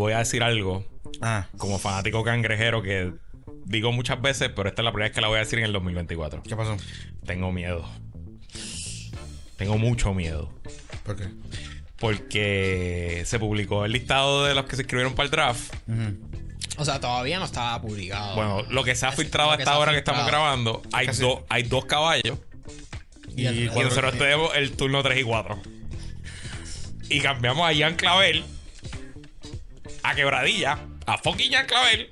voy a decir algo Ah. como fanático cangrejero que digo muchas veces, pero esta es la primera vez que la voy a decir en el 2024. ¿Qué pasó? Tengo miedo. Tengo mucho miedo. ¿Por qué? Porque se publicó el listado de los que se inscribieron para el draft. O sea, todavía no estaba publicado. Bueno, lo que se ha filtrado lo a que esta se ha hora que estamos grabando, hay, Casi. dos hay dos caballos. Y Y nosotros tenemos el turno 3 y 4. Y cambiamos a Ian Clavel, a Quebradilla, a fucking Ian Clavel,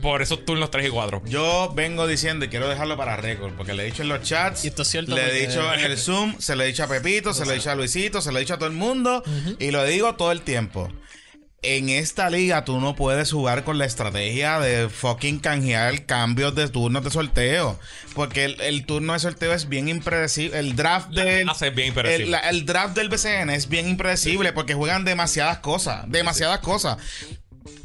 por esos turnos 3 y 4. Yo vengo diciendo y quiero dejarlo para récord, porque le he dicho en los chats, Y esto es cierto le he dicho en el Zoom, se lo he dicho a Pepito, se lo he dicho a Luisito, se lo he dicho a todo el mundo y lo digo todo el tiempo. En esta liga tú no puedes jugar con la estrategia de fucking canjear cambios de turnos de sorteo. Porque el, el turno de sorteo es bien impredecible. El draft del. hace bien impredecible. El, la- el draft del BCN es bien impredecible porque juegan demasiadas cosas. Demasiadas cosas.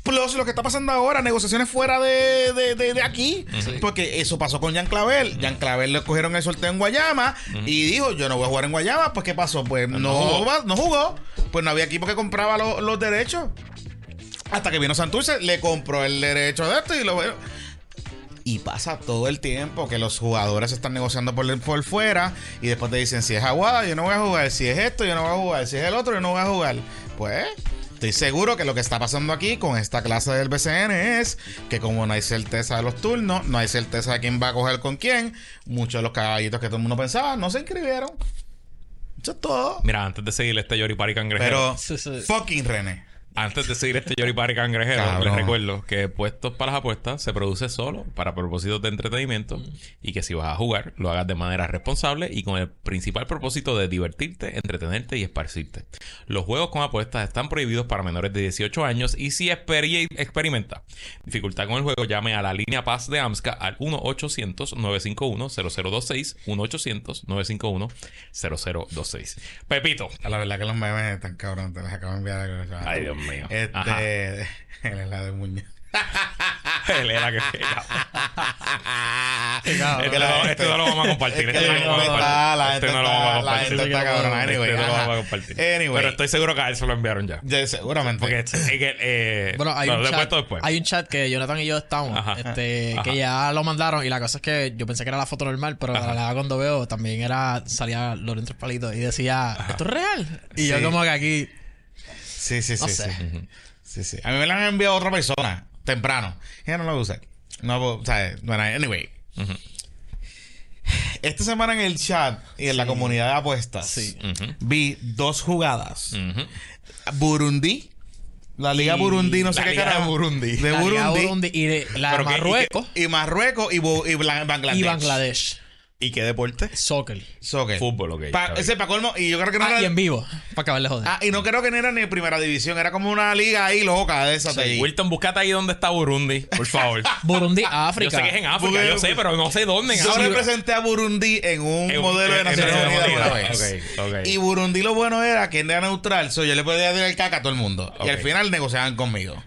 Plus lo que está pasando ahora, negociaciones fuera de, de- de- de aquí. Porque eso pasó con Jan Clavel. Jan Clavel le cogieron el sorteo en Guayama y dijo, yo no voy a jugar en Guayama. Pues ¿qué pasó? Pues no, jugó. va- no jugó. Pues no había equipo que compraba lo- los derechos. Hasta que vino Santurce, le compró el derecho de esto y lo veo. Y pasa todo el tiempo que los jugadores están negociando por, por fuera y después te dicen, si es Aguada, yo no voy a jugar, si es esto, yo no voy a jugar, si es el otro, yo no voy a jugar. Pues estoy seguro que lo que está pasando aquí con esta clase del BCN es que como no hay certeza de los turnos, no hay certeza de quién va a coger con quién, muchos de los caballitos que todo el mundo pensaba no se inscribieron. Eso es todo. Mira, antes de seguir este Yoripari cangrejero. Pero Sí, sí. fucking René. Antes de seguir este Yoripari cangrejero, Cabrón. les recuerdo que Puestos para las Apuestas se produce solo para propósitos de entretenimiento y que si vas a jugar, lo hagas de manera responsable y con el principal propósito de divertirte, entretenerte y esparcirte. Los juegos con apuestas están prohibidos para menores de 18 años y si experi- experimenta dificultad con el juego, llame a la línea Paz de AMSCA al 1-800-951-0026, 1-800-951-0026. Pepito. La verdad que los memes están cabrón, te los acabo de enviar. Ay, Dios mío. Ajá. Este, el helado de Muñoz. Él era que-. Este no, este no lo vamos a compartir. Es Este no la lo vamos a gente está- la compartir. gente Este no lo vamos a la compartir. gente está cabrona. Este no lo ajá. vamos a compartir. Anyway. Pero estoy seguro que a él se lo enviaron ya. Ya, seguramente. Porque es es que. Eh, Bueno, hay no, un, lo he chat, puesto después. hay un chat que Jonathan y yo estamos, Ajá. este, Ajá. que ya lo mandaron y la cosa es que yo pensé que era la foto normal, pero la verdad cuando veo también era, salía Lorenzo Tres Palitos y decía, ¿esto es real? Y yo como que aquí, Sí, sí, sí. No sí. sé. Sí, sí. A mí me la han enviado otra persona temprano. Ya no lo usé. No, o sea, bueno, anyway. Esta semana en el chat y en la comunidad de apuestas Sí. Vi dos jugadas. Burundi. La Liga Y- Burundi, no sé la qué Liga de. Burundi. De la Liga Burundi. Y de la y Marruecos Y Marruecos y, Bangladesh. y Bangladesh. ¿Y qué deporte? Soccer. Soccer. Fútbol, ok. Pa- está bien. ese pa' colmo. Y yo creo que no Ah, era. y en vivo, para acabar de joder. Ah, y no creo que no era ni primera división. Era como una liga ahí loca de esas de ahí. Wilton, búscate ahí donde está Burundi, por favor. Burundi, Yo África. sé que es en África, yo sé, pero no sé dónde en Yo África. representé a Burundi en un En modelo de en- Naciones Unidas una Unidas. vez. Ok, ok. Y Burundi lo bueno era que era neutral. So yo le podía dar el caca a todo el mundo. Y al final negociaban conmigo.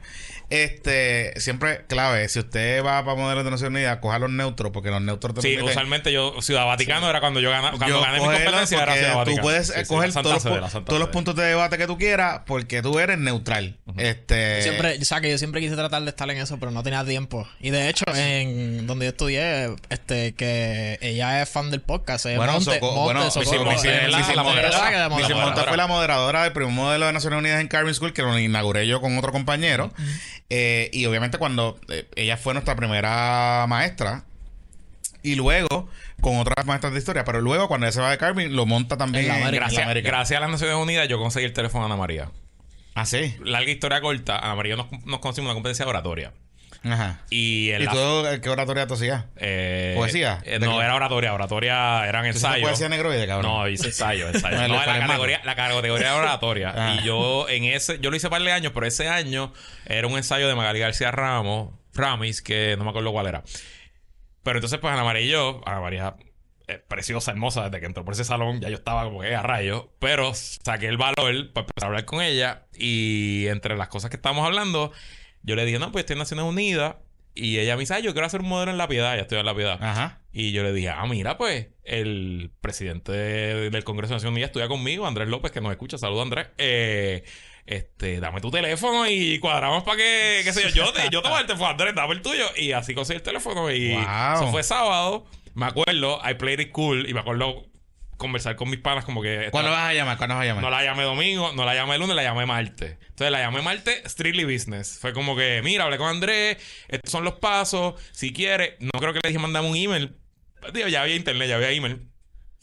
Este, siempre clave, si usted va para modelos de Naciones Unidas, coja los neutros, porque los neutros te Sí, permiten- usualmente yo, Ciudad Vaticano era cuando yo ganaba, cuando yo gané mi competencia era Ciudad tú Vaticano. puedes Sí, la Santa todos, los, la todos los puntos de debate que tú quieras porque tú eres neutral. Este Siempre, o sea, que yo siempre quise tratar de estar en eso, pero no tenía tiempo. Y de hecho, en donde yo estudié, este, que ella es fan del podcast. Bueno, Monte, Soco- Monte, bueno, Socorro, Missy- Missy- eh, la- la Monta- moderadora. Monta fue la moderadora del primer modelo de Naciones Unidas en Carvin School, que lo inauguré yo con otro compañero. Eh, y obviamente cuando eh, ella fue nuestra primera maestra, y luego con otras maestras de historia, pero luego cuando ella se va de Carvin, lo monta también En Gracias, América. gracias a las Naciones Unidas yo conseguí el teléfono de Ana María. Ah, sí. Larga historia corta, Ana María nos, nos conseguimos una competencia de oratoria. Ajá. Y en ¿Y la- tú qué oratoria tú hacías? eh, ¿Poesía? eh, ¿De no, era oratoria. Oratoria eran ¿Tú hiciste ensayos. poesía negroide, cabrón? No, hice ensayo, ensayo. No, la categoría, la categoría era oratoria. Ah. Y yo en ese, yo lo hice par de años, pero ese año era un ensayo de Magali García Ramos, Ramis, que no me acuerdo cuál era. Pero entonces, pues Ana María y yo, Ana María eh, preciosa, hermosa, desde que entró por ese salón, ya yo estaba como que a rayos. Pero saqué el valor para empezar a hablar con ella. Y entre las cosas que estábamos hablando, yo le dije, no, pues estoy en Naciones Unidas. Y ella me dice, ah, yo quiero hacer un modelo en La Piedad. Ya estoy en La Piedad. Ajá. Y yo le dije, ah, mira, pues, el presidente de- del Congreso de Naciones Unidas estudia conmigo, Andrés López, que nos escucha. Saludos, Andrés. Eh, este, dame tu teléfono y cuadramos para que, qué sé yo, yo te, yo te voy a teléfono, Andrés, dame el tuyo. Y así conseguí el teléfono y Wow. eso fue sábado. Me acuerdo, I played it cool y me acuerdo conversar con mis panas como que... ¿Cuándo vas a llamar? ¿Cuándo vas a llamar? No la llamé domingo, no la llamé lunes, la llamé martes. Entonces la llamé martes, strictly business. Fue como que, mira, hablé con Andrés, estos son los pasos, si quieres. No creo que le dije mandame un email. Digo, ya había internet, ya había email.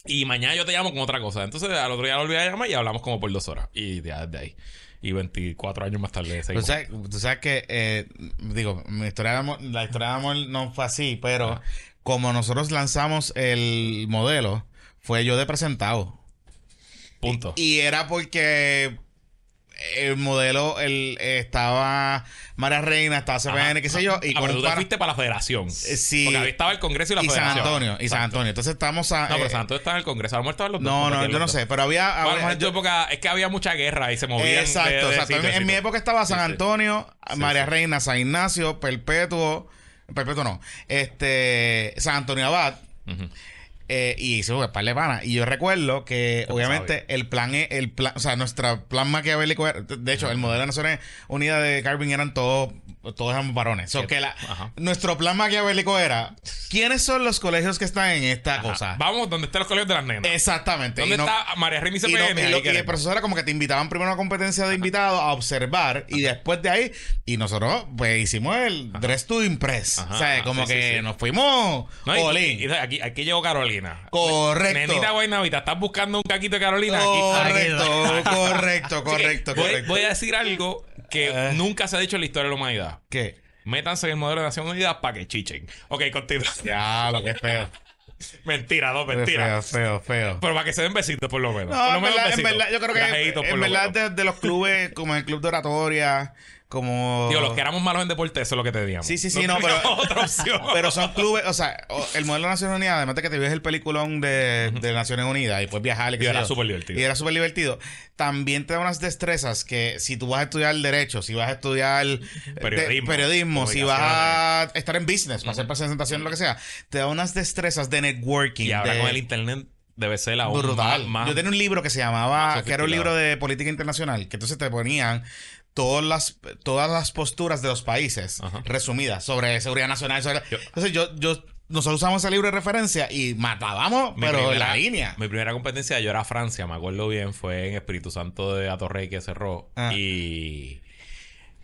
Y mañana yo te llamo con otra cosa. Entonces al otro día lo volví a llamar y hablamos como por dos horas. Y ya desde ahí. Y 24 años más tarde Tú sabes, tú sabes que, eh, digo, mi historia de amor- la historia de amor no fue así, pero como nosotros lanzamos el modelo, fue yo de presentado. Punto. Y era porque el modelo el, estaba María Reina, estaba CPN, qué sé yo. Y ah, pero tú te fuiste para la federación. Sí. Porque ahí estaba el Congreso y la y San federación. Antonio, y San. Antonio. Entonces estamos a. No, pero eh, San Antonio estaba en el Congreso. A lo mejor estaban los dos. no, no, yo no sé, pero había. Bueno, había- tu yo- época es que había mucha guerra y se movían. de- Exacto, de exacto. sitio En, mi época estaba San Sí, sí. Antonio, María. Reina, San Ignacio, Perpetuo, Perpetuo no, este, San Antonio Abad. Ujú. Eh, y hizo un par de panas. Y yo recuerdo que, obviamente, el plan, es- el plan, o sea, nuestro plan maquiavélico, era- de hecho, el modelo de Naciones Unidas de Carvin eran todos, todos eran varones. So, que la- Ajá. nuestro plan maquiavélico era, ¿quiénes son los colegios que están en esta Ajá. cosa? Vamos donde están los colegios de las nenas. Exactamente. ¿Dónde Y no- está María Reina y y, no- y lo- y el profesor era como que te invitaban primero a una competencia de invitados a observar y después de ahí, y nosotros pues hicimos el dress to impress. Ajá, o sea, ajá, como sí, que sí, sí. nos fuimos No, y- aquí, aquí llegó Carolina. Correcto. Nenita Guaynavita, ¿estás buscando un caquito de Carolina? Correcto, aquí- correcto, correcto, voy, correcto. voy a decir algo que Eh. nunca se ha dicho en la historia de la humanidad. ¿Qué? Métanse en el modelo de Naciones Unidas para que chichen. Ok, continúa. Ya, lo que es feo. mentira, no, Feo, mentira. feo, feo. Pero para que se den besitos, por lo menos. No, por lo en menos verdad, en verdad, yo creo que en lo verdad de, de los clubes, como el club de oratoria, como... Digo, los que éramos malos en deporte, eso es lo que te digamos. Sí, sí, sí, no, pero- otra opción. Pero son clubes, o sea, el modelo de Naciones Unidas, además de que te vives el peliculón de, de Naciones Unidas y puedes viajar. y qué Y era súper divertido. Y era súper divertido. También te da unas destrezas que si tú vas a estudiar Derecho, si vas a estudiar eh, Periodismo, de- periodismo si vas a estar en business, para hacer presentación, lo que sea, te da unas destrezas de networking. Y ahora de- con el internet debe ser aún brutal. más- más- Yo tenía un libro que se llamaba, que era un libro de política internacional, que entonces te ponían todas las, todas las posturas de los países Ajá. resumidas sobre seguridad nacional. sobre- Yo- entonces yo, yo, nosotros usamos ese libro de referencia y matábamos, pero en la línea. Mi primera competencia yo era Francia, me acuerdo bien, fue en Espíritu Santo de Atorrey que cerró. Ah. Y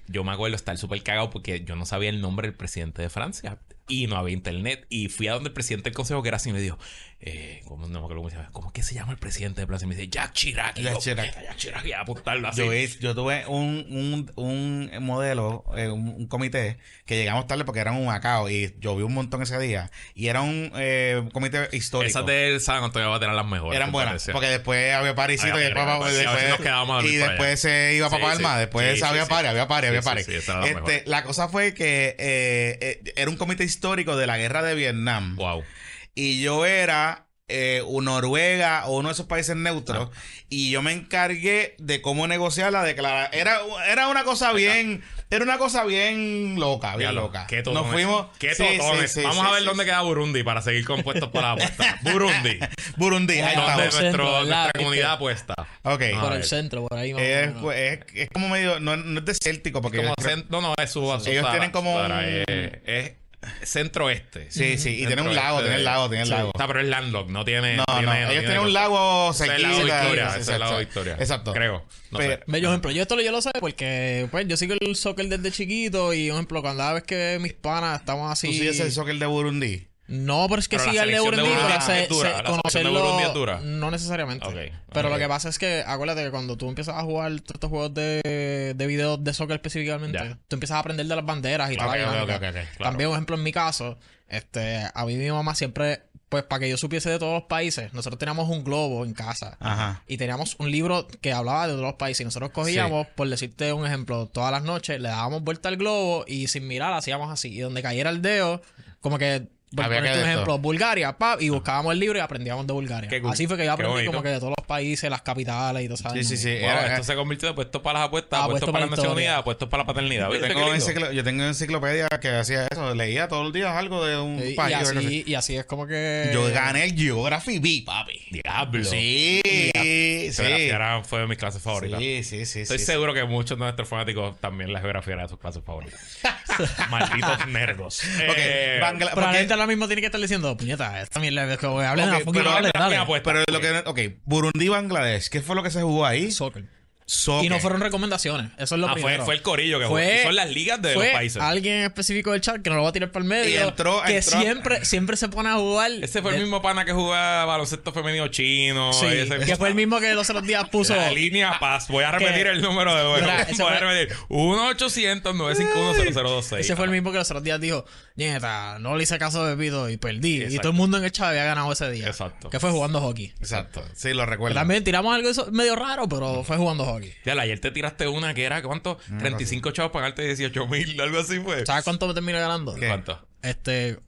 yo me acuerdo estar súper cagado porque yo no sabía el nombre del presidente de Francia. Y no había internet. Y fui a donde el presidente del consejo, que era así, y me dijo, eh, ¿cómo, no me acuerdo cómo se llama? ¿Cómo es que se llama el presidente de Francia? Y me dice, Jack Chirac. Jack Chirac. "Puta, Jack Chirac, y a apuntarlo así. Yo, tuve un, un, un modelo, eh, un, un comité, que llegamos tarde porque era un Macao y llovió un montón ese día. Y era un eh, comité histórico. Esas del San Antonio va a tener las mejores. Eran buenas, porque después había parisito Había y dormir y después se iba para Sí, Palma, sí. después Sí, había pari, había pari, había pari. este, la cosa fue que eh, eh, era un comité histórico de la guerra de Vietnam Wow. Y yo era eh, un Noruega o uno de esos países neutros y yo me encargué de cómo negociar la declaración. Era, era una cosa bien, era una cosa bien loca, bien loca. Qué Nos fuimos. Qué sí, sí, totones. sí, Vamos sí, a ver sí. dónde queda Burundi para seguir compuestos para la apuesta. Burundi. Burundi, ahí ¿verdad? nuestra comunidad apuesta. Ok. Ah, por a el centro, por ahí más Es, pues, es, es como medio, no, no es desértico porque Como ellos creo- cen- no, no, es su, su Ellos tienen como un- es, es centro-este. Sí, sí, y Centro tienen un lago, este tienen de- lago, tienen Sí. lago. Está, pero es landlocked, no tiene. No, tiene- no, tiene ellos tienen un lago Ese es el lago Victoria, el exacto. lago Victoria. Exacto. Creo. No Pero- sé. Bello ejemplo. Yo esto lo, yo lo sé porque, pues, yo sigo el soccer desde chiquito y, por ejemplo, cada vez que mis panas estamos así... ¿Tú sigues el soccer de Burundi? No, pero es que Pero sí la el de de pero es se, dura, se- de conocerlo es dura. no necesariamente. Pero lo que pasa es que, acuérdate que cuando tú empiezas a jugar todos estos juegos de, de video de soccer específicamente, tú empiezas a aprender de las banderas y claro. También, por ejemplo, en mi caso, este, a mí mi mamá siempre, pues para que yo supiese de todos los países, nosotros teníamos un globo en casa. Ajá. Y teníamos un libro que hablaba de todos los países. Y nosotros cogíamos, por decirte un ejemplo, todas las noches le dábamos vuelta al globo y sin mirar hacíamos así. Y donde cayera el dedo, como que Había que un de ejemplo. Bulgaria, pap, y buscábamos el libro y aprendíamos de Bulgaria. Cool. Así fue que yo aprendí como que de todos los países, las capitales y todo eso. Sí, sí, sí. Wow, Era- esto se convirtió de puestos para las apuestas, Ah, puestos puestos para la para la nacionalidad, historia. puestos para la paternidad. Yo ¿Viste tengo, yo tengo enciclopedia que hacía eso, leía todos los días algo de un y país. así. y así es como que. Yo gané el Geography B, papi. Diablo. Sí, sí. Geografía era- fue de mis clases favoritas. Sí, sí, sí. Estoy sí, seguro que muchos de nuestros fanáticos también la geografía era de sus clases favoritas. Malditos nerdos. Ok, Ahora mismo tiene que estar diciendo, puñeta, esta mierda, es que hablen a fucking pero- dale, dale. Mira, pues, Pero lo que. Ok, Burundi, Bangladesh. ¿Qué fue lo que se jugó ahí? Soccer. Soccer. Y no fueron recomendaciones. Eso es lo ah, fue, primero. fue el corillo que Fue- jugó. Son las ligas de fue los países. alguien específico del chat que no lo va a tirar para el medio. Y entró- que entró- siempre, siempre se pone a jugar. Ese fue el de- mismo pana que jugaba baloncesto femenino chino. Sí, ese- que fue el mismo que los otros días puso. La línea Paz. Voy a repetir Que- el número de ese Voy a fue- repetir. 1-800-951-0026. Ese fue el mismo que los otros días dijo, nieta, no le hice caso a Pepito y perdí. Y todo el mundo en el chat había ganado ese día. Exacto. Que fue jugando hockey. Exacto. Sí, lo recuerdo. También tiramos algo medio raro, pero fue jugando hockey. Ya, ayer te tiraste una que era, ¿cuánto? 35 chavos pagarte 18 mil, algo así fue. ¿Sabes cuánto me terminé ganando? ¿Qué? ¿Cuánto? Este,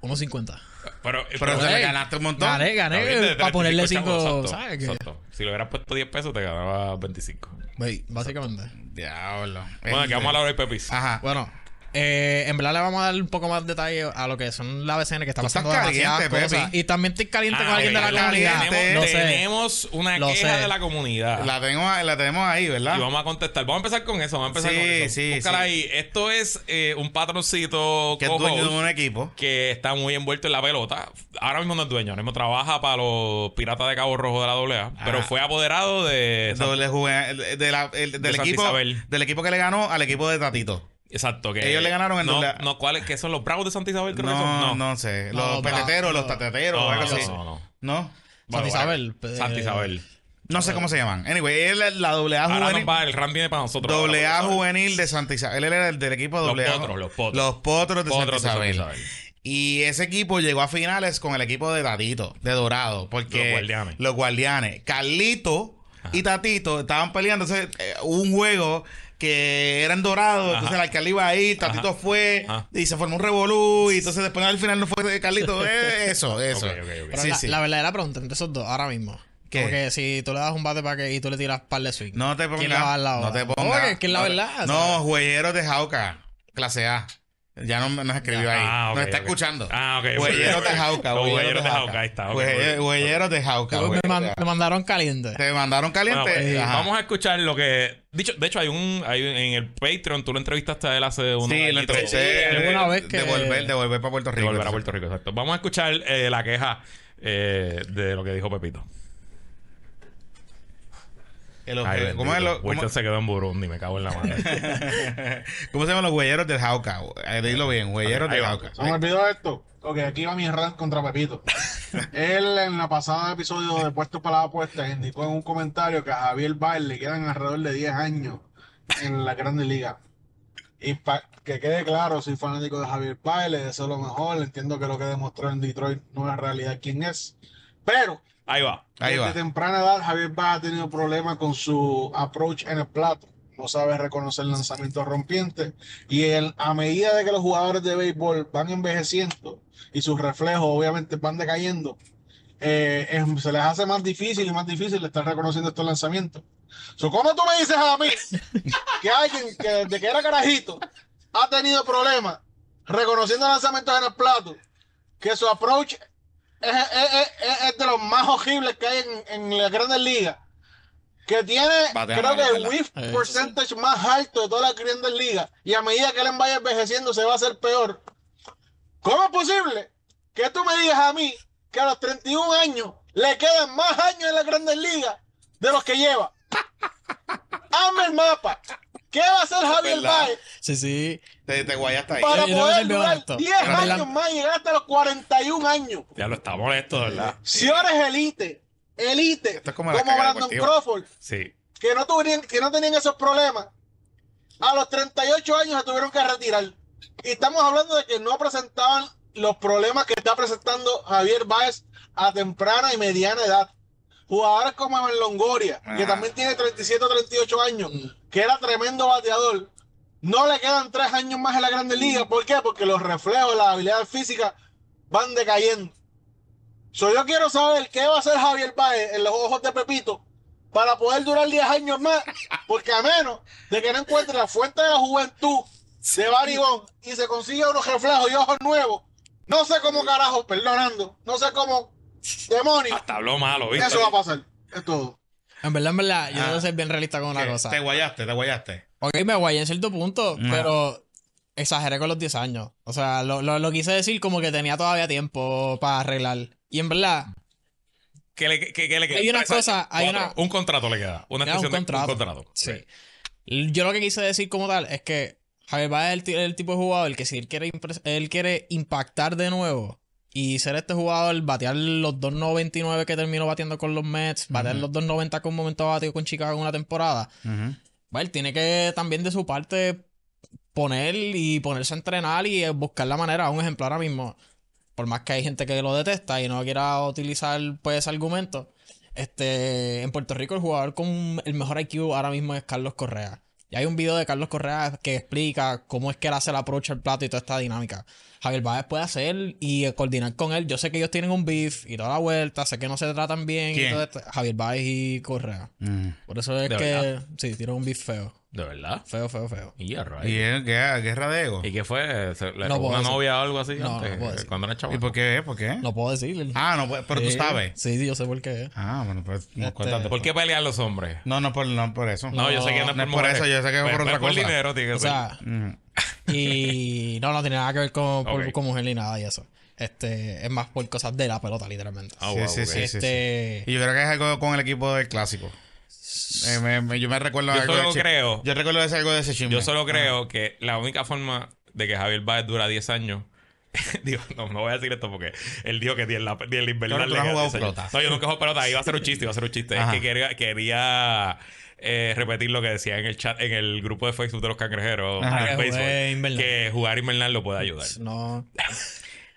unos 50. Pero, Pero le ganaste un montón. Gané, gané. Para ponerle 35 5, chavos, ¿sabes? exacto. Si le hubieras puesto 10 pesos, te ganaba 25. Wey, básicamente. Diablo. Bueno, aquí vamos a hablar de Pepis. Ajá. Bueno, eh, en verdad le vamos a dar un poco más detalle a lo que son la BCN que está pasando demasiadas caliente, cosas. Y también estoy caliente con Ah, alguien de la comunidad. Tenemos, tenemos una Lo queja sé. de la comunidad. La, tenemos, la tenemos ahí, ¿verdad? Y vamos a contestar. Vamos a empezar con eso. Vamos a empezar Sí, con eso. sí, Búscala sí. ahí. Esto es eh, un patroncito que es dueño de un equipo. que está muy envuelto en la pelota. Ahora mismo no es dueño. Ahora mismo trabaja para los Piratas de Cabo Rojo de la AA. Pero Ah. fue apoderado de... De la- equipo, Isabel. del equipo que le ganó al equipo de Tatito. Exacto. Que Ellos le ganaron en no, no, ¿cuáles? ¿Qué son los Bravos de Santa Isabel? Creo que No, son. no, sé. Los peteteros, los no. tateteros, No, algo no, así. no, no. ¿No? Santa Isabel. eh, Santa Isabel. No sé cómo se llaman. Anyway, él es la doble A Ahora juvenil. nos va, el RAM viene para nosotros. Doble A juvenil de Santa Isabel. Él era el del equipo Los doble A. potros, los potros. Los potros de Potros de Santa Isabel. Y ese equipo llegó a finales con el equipo de Tatito, de Dorado. Porque Los guardianes. Los guardianes. Carlito y Tatito estaban peleando. Entonces, eh, hubo un juego que era en Dorado. Entonces el alcalde iba ahí, Tatito Ajá. fue Ajá. y se formó un revolú. Y entonces después al final no fue de Carlito. Eh, eso, eso. Ok, ok, ok. Pero Sí, la, sí. la verdadera pregunta entre esos dos, ahora mismo. ¿Qué? Porque si tú le das un bate para que y tú le tiras par de swing. No te pongas. ¿Quién le va a dar la no te pongas. Oye, que es la no, verdad, No. Juegueros de Jauca, clase A. Ya no nos escribió ahí. Ah, ok, nos está escuchando. Ah, ok. Huelleros de Jauca. Los Huelleros huelleros de de Jauca. Ahí está, ok, Huelle- ok. Huelleros de Jauca. me, mandaron caliente. Te mandaron caliente. Bueno, pues, vamos a escuchar lo que. Dicho, de hecho, hay un, hay un- en el Patreon, tú lo entrevistaste a él hace unos Sí, lo entrevisté. Sí, vez que- Devolver, devolver para Puerto De Rico. volver a Puerto Rico, exacto. Vamos a escuchar eh, la queja eh, de lo que dijo Pepito. El- Ay, ¿Cómo, es bendito. lo- cómo- Wilton se quedó en Burundi, me cago en la mano. cómo se llaman los huelleros del Jauca? Eh, dilo bien, huelleros Ahí del. Jauca. Se me olvidó esto. Ok, aquí va mi rant contra Pepito. Él en la pasada episodio de Puestos para la Apuesta indicó en un comentario que a Javier Baez le quedan alrededor de 10 años en la Grande Liga. Y para que quede claro, soy fanático de Javier Baez, le deseo lo mejor, entiendo que lo que demostró en Detroit no es realidad quién es. Pero Ahí va. Ahí desde va. temprana edad, Javier Baez ha tenido problemas con su approach en el plato. No sabe reconocer lanzamientos rompientes. Y el- a medida de que los jugadores de béisbol van envejeciendo y sus reflejos obviamente van decayendo, eh, es- se les hace más difícil y más difícil estar reconociendo estos lanzamientos. So, ¿Cómo tú me dices a mí que alguien que desde que era carajito ha tenido problemas reconociendo lanzamientos en el plato, que su approach es, es- es- es de los más horribles que hay en, en las grandes ligas. Que tiene, Batea creo que el whiff Eh, percentage más alto de todas las grandes ligas. Y a medida que él vaya envejeciendo, se va a hacer peor. ¿Cómo es posible que tú me digas a mí que a los 31 años le quedan más años en las grandes ligas de los que lleva? Hazme el mapa. ¿Qué va a hacer Javier. Baez Sí, sí. Te, te guayaste ahí. para Yo- poder durar honesto. 10 Pero verdad- años más y llegar hasta los 41 años? Ya lo está molesto, ¿verdad? Si eres elite, elite, Esto es como Brandon deportiva. Crawford, Sí. que no, tuvieron, que no tenían esos problemas, a los 38 años se tuvieron que retirar. Y estamos hablando de que no presentaban los problemas que está presentando Javier Báez a temprana y mediana edad. Jugadores como Evan Longoria, que Ah. también tiene 37 o 38 años, que era tremendo bateador, no le quedan tres años más en la Grande Liga. ¿Por qué? Porque los reflejos, la habilidad física van decayendo. So, yo quiero saber qué va a hacer Javier Baez en los ojos de Pepito para poder durar 10 años más, porque a menos de que no encuentre la fuente de la juventud de Baribón y se consiga unos reflejos y ojos nuevos, no sé cómo carajo, perdonando, no sé cómo, demonios, Hasta habló malo, ¿viste? eso va a pasar. Es todo. En verdad, en verdad, yo Ah. debo ser bien realista con una ¿Qué? cosa. Te guayaste, te guayaste. Ok, me guayé en cierto punto, No. pero exageré con los 10 años. O sea, lo, lo, lo quise decir como que tenía todavía tiempo para arreglar. Y en verdad, ¿Qué le, qué- qué le queda? Hay una Tres cosa, años, hay una- Un contrato le queda. Una da un extensión de contrato. un contrato. Sí. Yo lo que quise decir como tal es que Javier Baez es el, ti- el tipo de jugador que si él quiere, él quiere impactar de nuevo y ser este jugador, batear los 2.99 que terminó batiendo con los Mets, batear los 2.90 con momento batido con Chicago en una temporada. Bueno, él tiene que también de su parte poner y ponerse a entrenar y buscar la manera. Un ejemplo ahora mismo, por más que hay gente que lo detesta y no quiera utilizar pues ese argumento, este, en Puerto Rico el jugador con el mejor IQ ahora mismo es Carlos Correa. Y hay un video de Carlos Correa que explica cómo es que él hace el approach al plato y toda esta dinámica. Javier Báez puede hacer y eh, coordinar con él. Yo sé que ellos tienen un beef y toda la vuelta, sé que no se tratan bien. y ¿Quién? todo esto. Javier Báez y Correa. Ujú. Por eso es ¿De que verdad? sí, tienen un beef feo. ¿De verdad? Feo, feo, feo. Y ya, right. ¿Y es guerra, guerra de ego? ¿Y qué fue? ¿Se- ¿Le No una decir. novia o algo así No, antes? no puedo decir. Cuando era chavo. ¿Y por qué? ¿Por qué? No puedo decirle. Ah, no, pues, pero tú Sí, sabes. Sí, sí, yo sé por qué. Ah, bueno, pues Este- cuéntate. ¿Por qué pelean los hombres? No, no por, no por eso. No, yo sé que no es por, por mujeres. eso, yo sé que es Pues- por pues otra cosa. dinero, tiene que O ser. sea, y no, no tiene nada que ver con, por- mujer ni nada y eso. Este, es más por cosas de la pelota, literalmente. Ah, Sí, wow, sí, sí, sí, este, Y yo creo que es algo con el equipo del clásico. Eh, me- me- yo me recuerdo Yo algo solo de creo- Yo recuerdo ese algo de ese chisme. Yo solo creo que la única forma de que Javier Baez dura 10 años. digo, no, no voy a decir esto porque él dijo que ni en la, ni en la invernal Claro, tú le no has queda jugado 10 años. pelota. No, yo nunca he jugado pelota. Iba a ser un chiste, iba a ser un chiste. Ajá. Es que quería, quería eh, repetir lo que decía en el chat, en el grupo de Facebook de los cangrejeros. Ajá. que jugar invernal lo puede ayudar. no.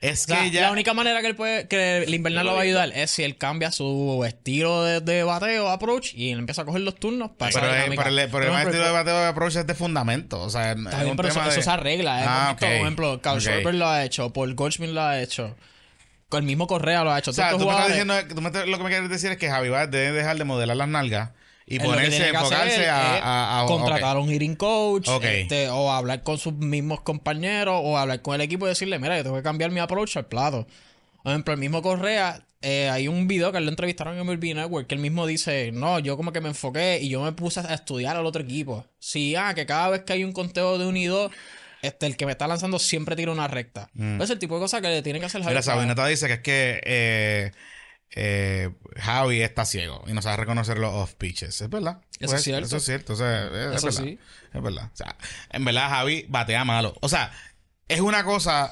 Es O sea, que ya. La única manera que él puede, que el invernal lo va a ayudar es si él cambia su estilo de, de bateo, approach, y él empieza a coger los turnos para esa Pero, eh, pero el, pero el estilo de bateo de approach es de fundamento. O sea, Está es bien, un pero eso, tema eso de- se arregla. ¿eh? Ah, Hemos visto, ok. Por ejemplo, Carl Ok. Schwarber lo ha hecho, Paul Goldschmidt lo ha hecho, el mismo Correa lo ha hecho. O sea, tú me estás diciendo, tú me lo que me quieres decir es que Javi Baez debe dejar de modelar las nalgas y que ponerse, enfocarse a, a, a- contratar a un hitting coach Ok. este, o hablar con sus mismos compañeros o hablar con el equipo y decirle, mira, yo tengo que cambiar mi approach al plato. Por ejemplo, el mismo Correa, eh, hay un video que lo entrevistaron en MLB Network que él mismo dice, no, yo como que me enfoqué y yo me puse a estudiar al otro equipo. Sí, ah, que cada vez que hay un conteo de un y dos, este, el que me está lanzando siempre tira una recta. Es el tipo de cosas que le tiene que hacer Mm. Mira, Javier Baez. Sabineta dice que es que eh, eh, Javi está ciego y no sabe reconocer los off pitches. Es verdad. Eso es cierto. Eso es cierto. O sea, es, es Eso verdad. sí. Es verdad. O sea, en verdad Javi batea malo. O sea, es una cosa.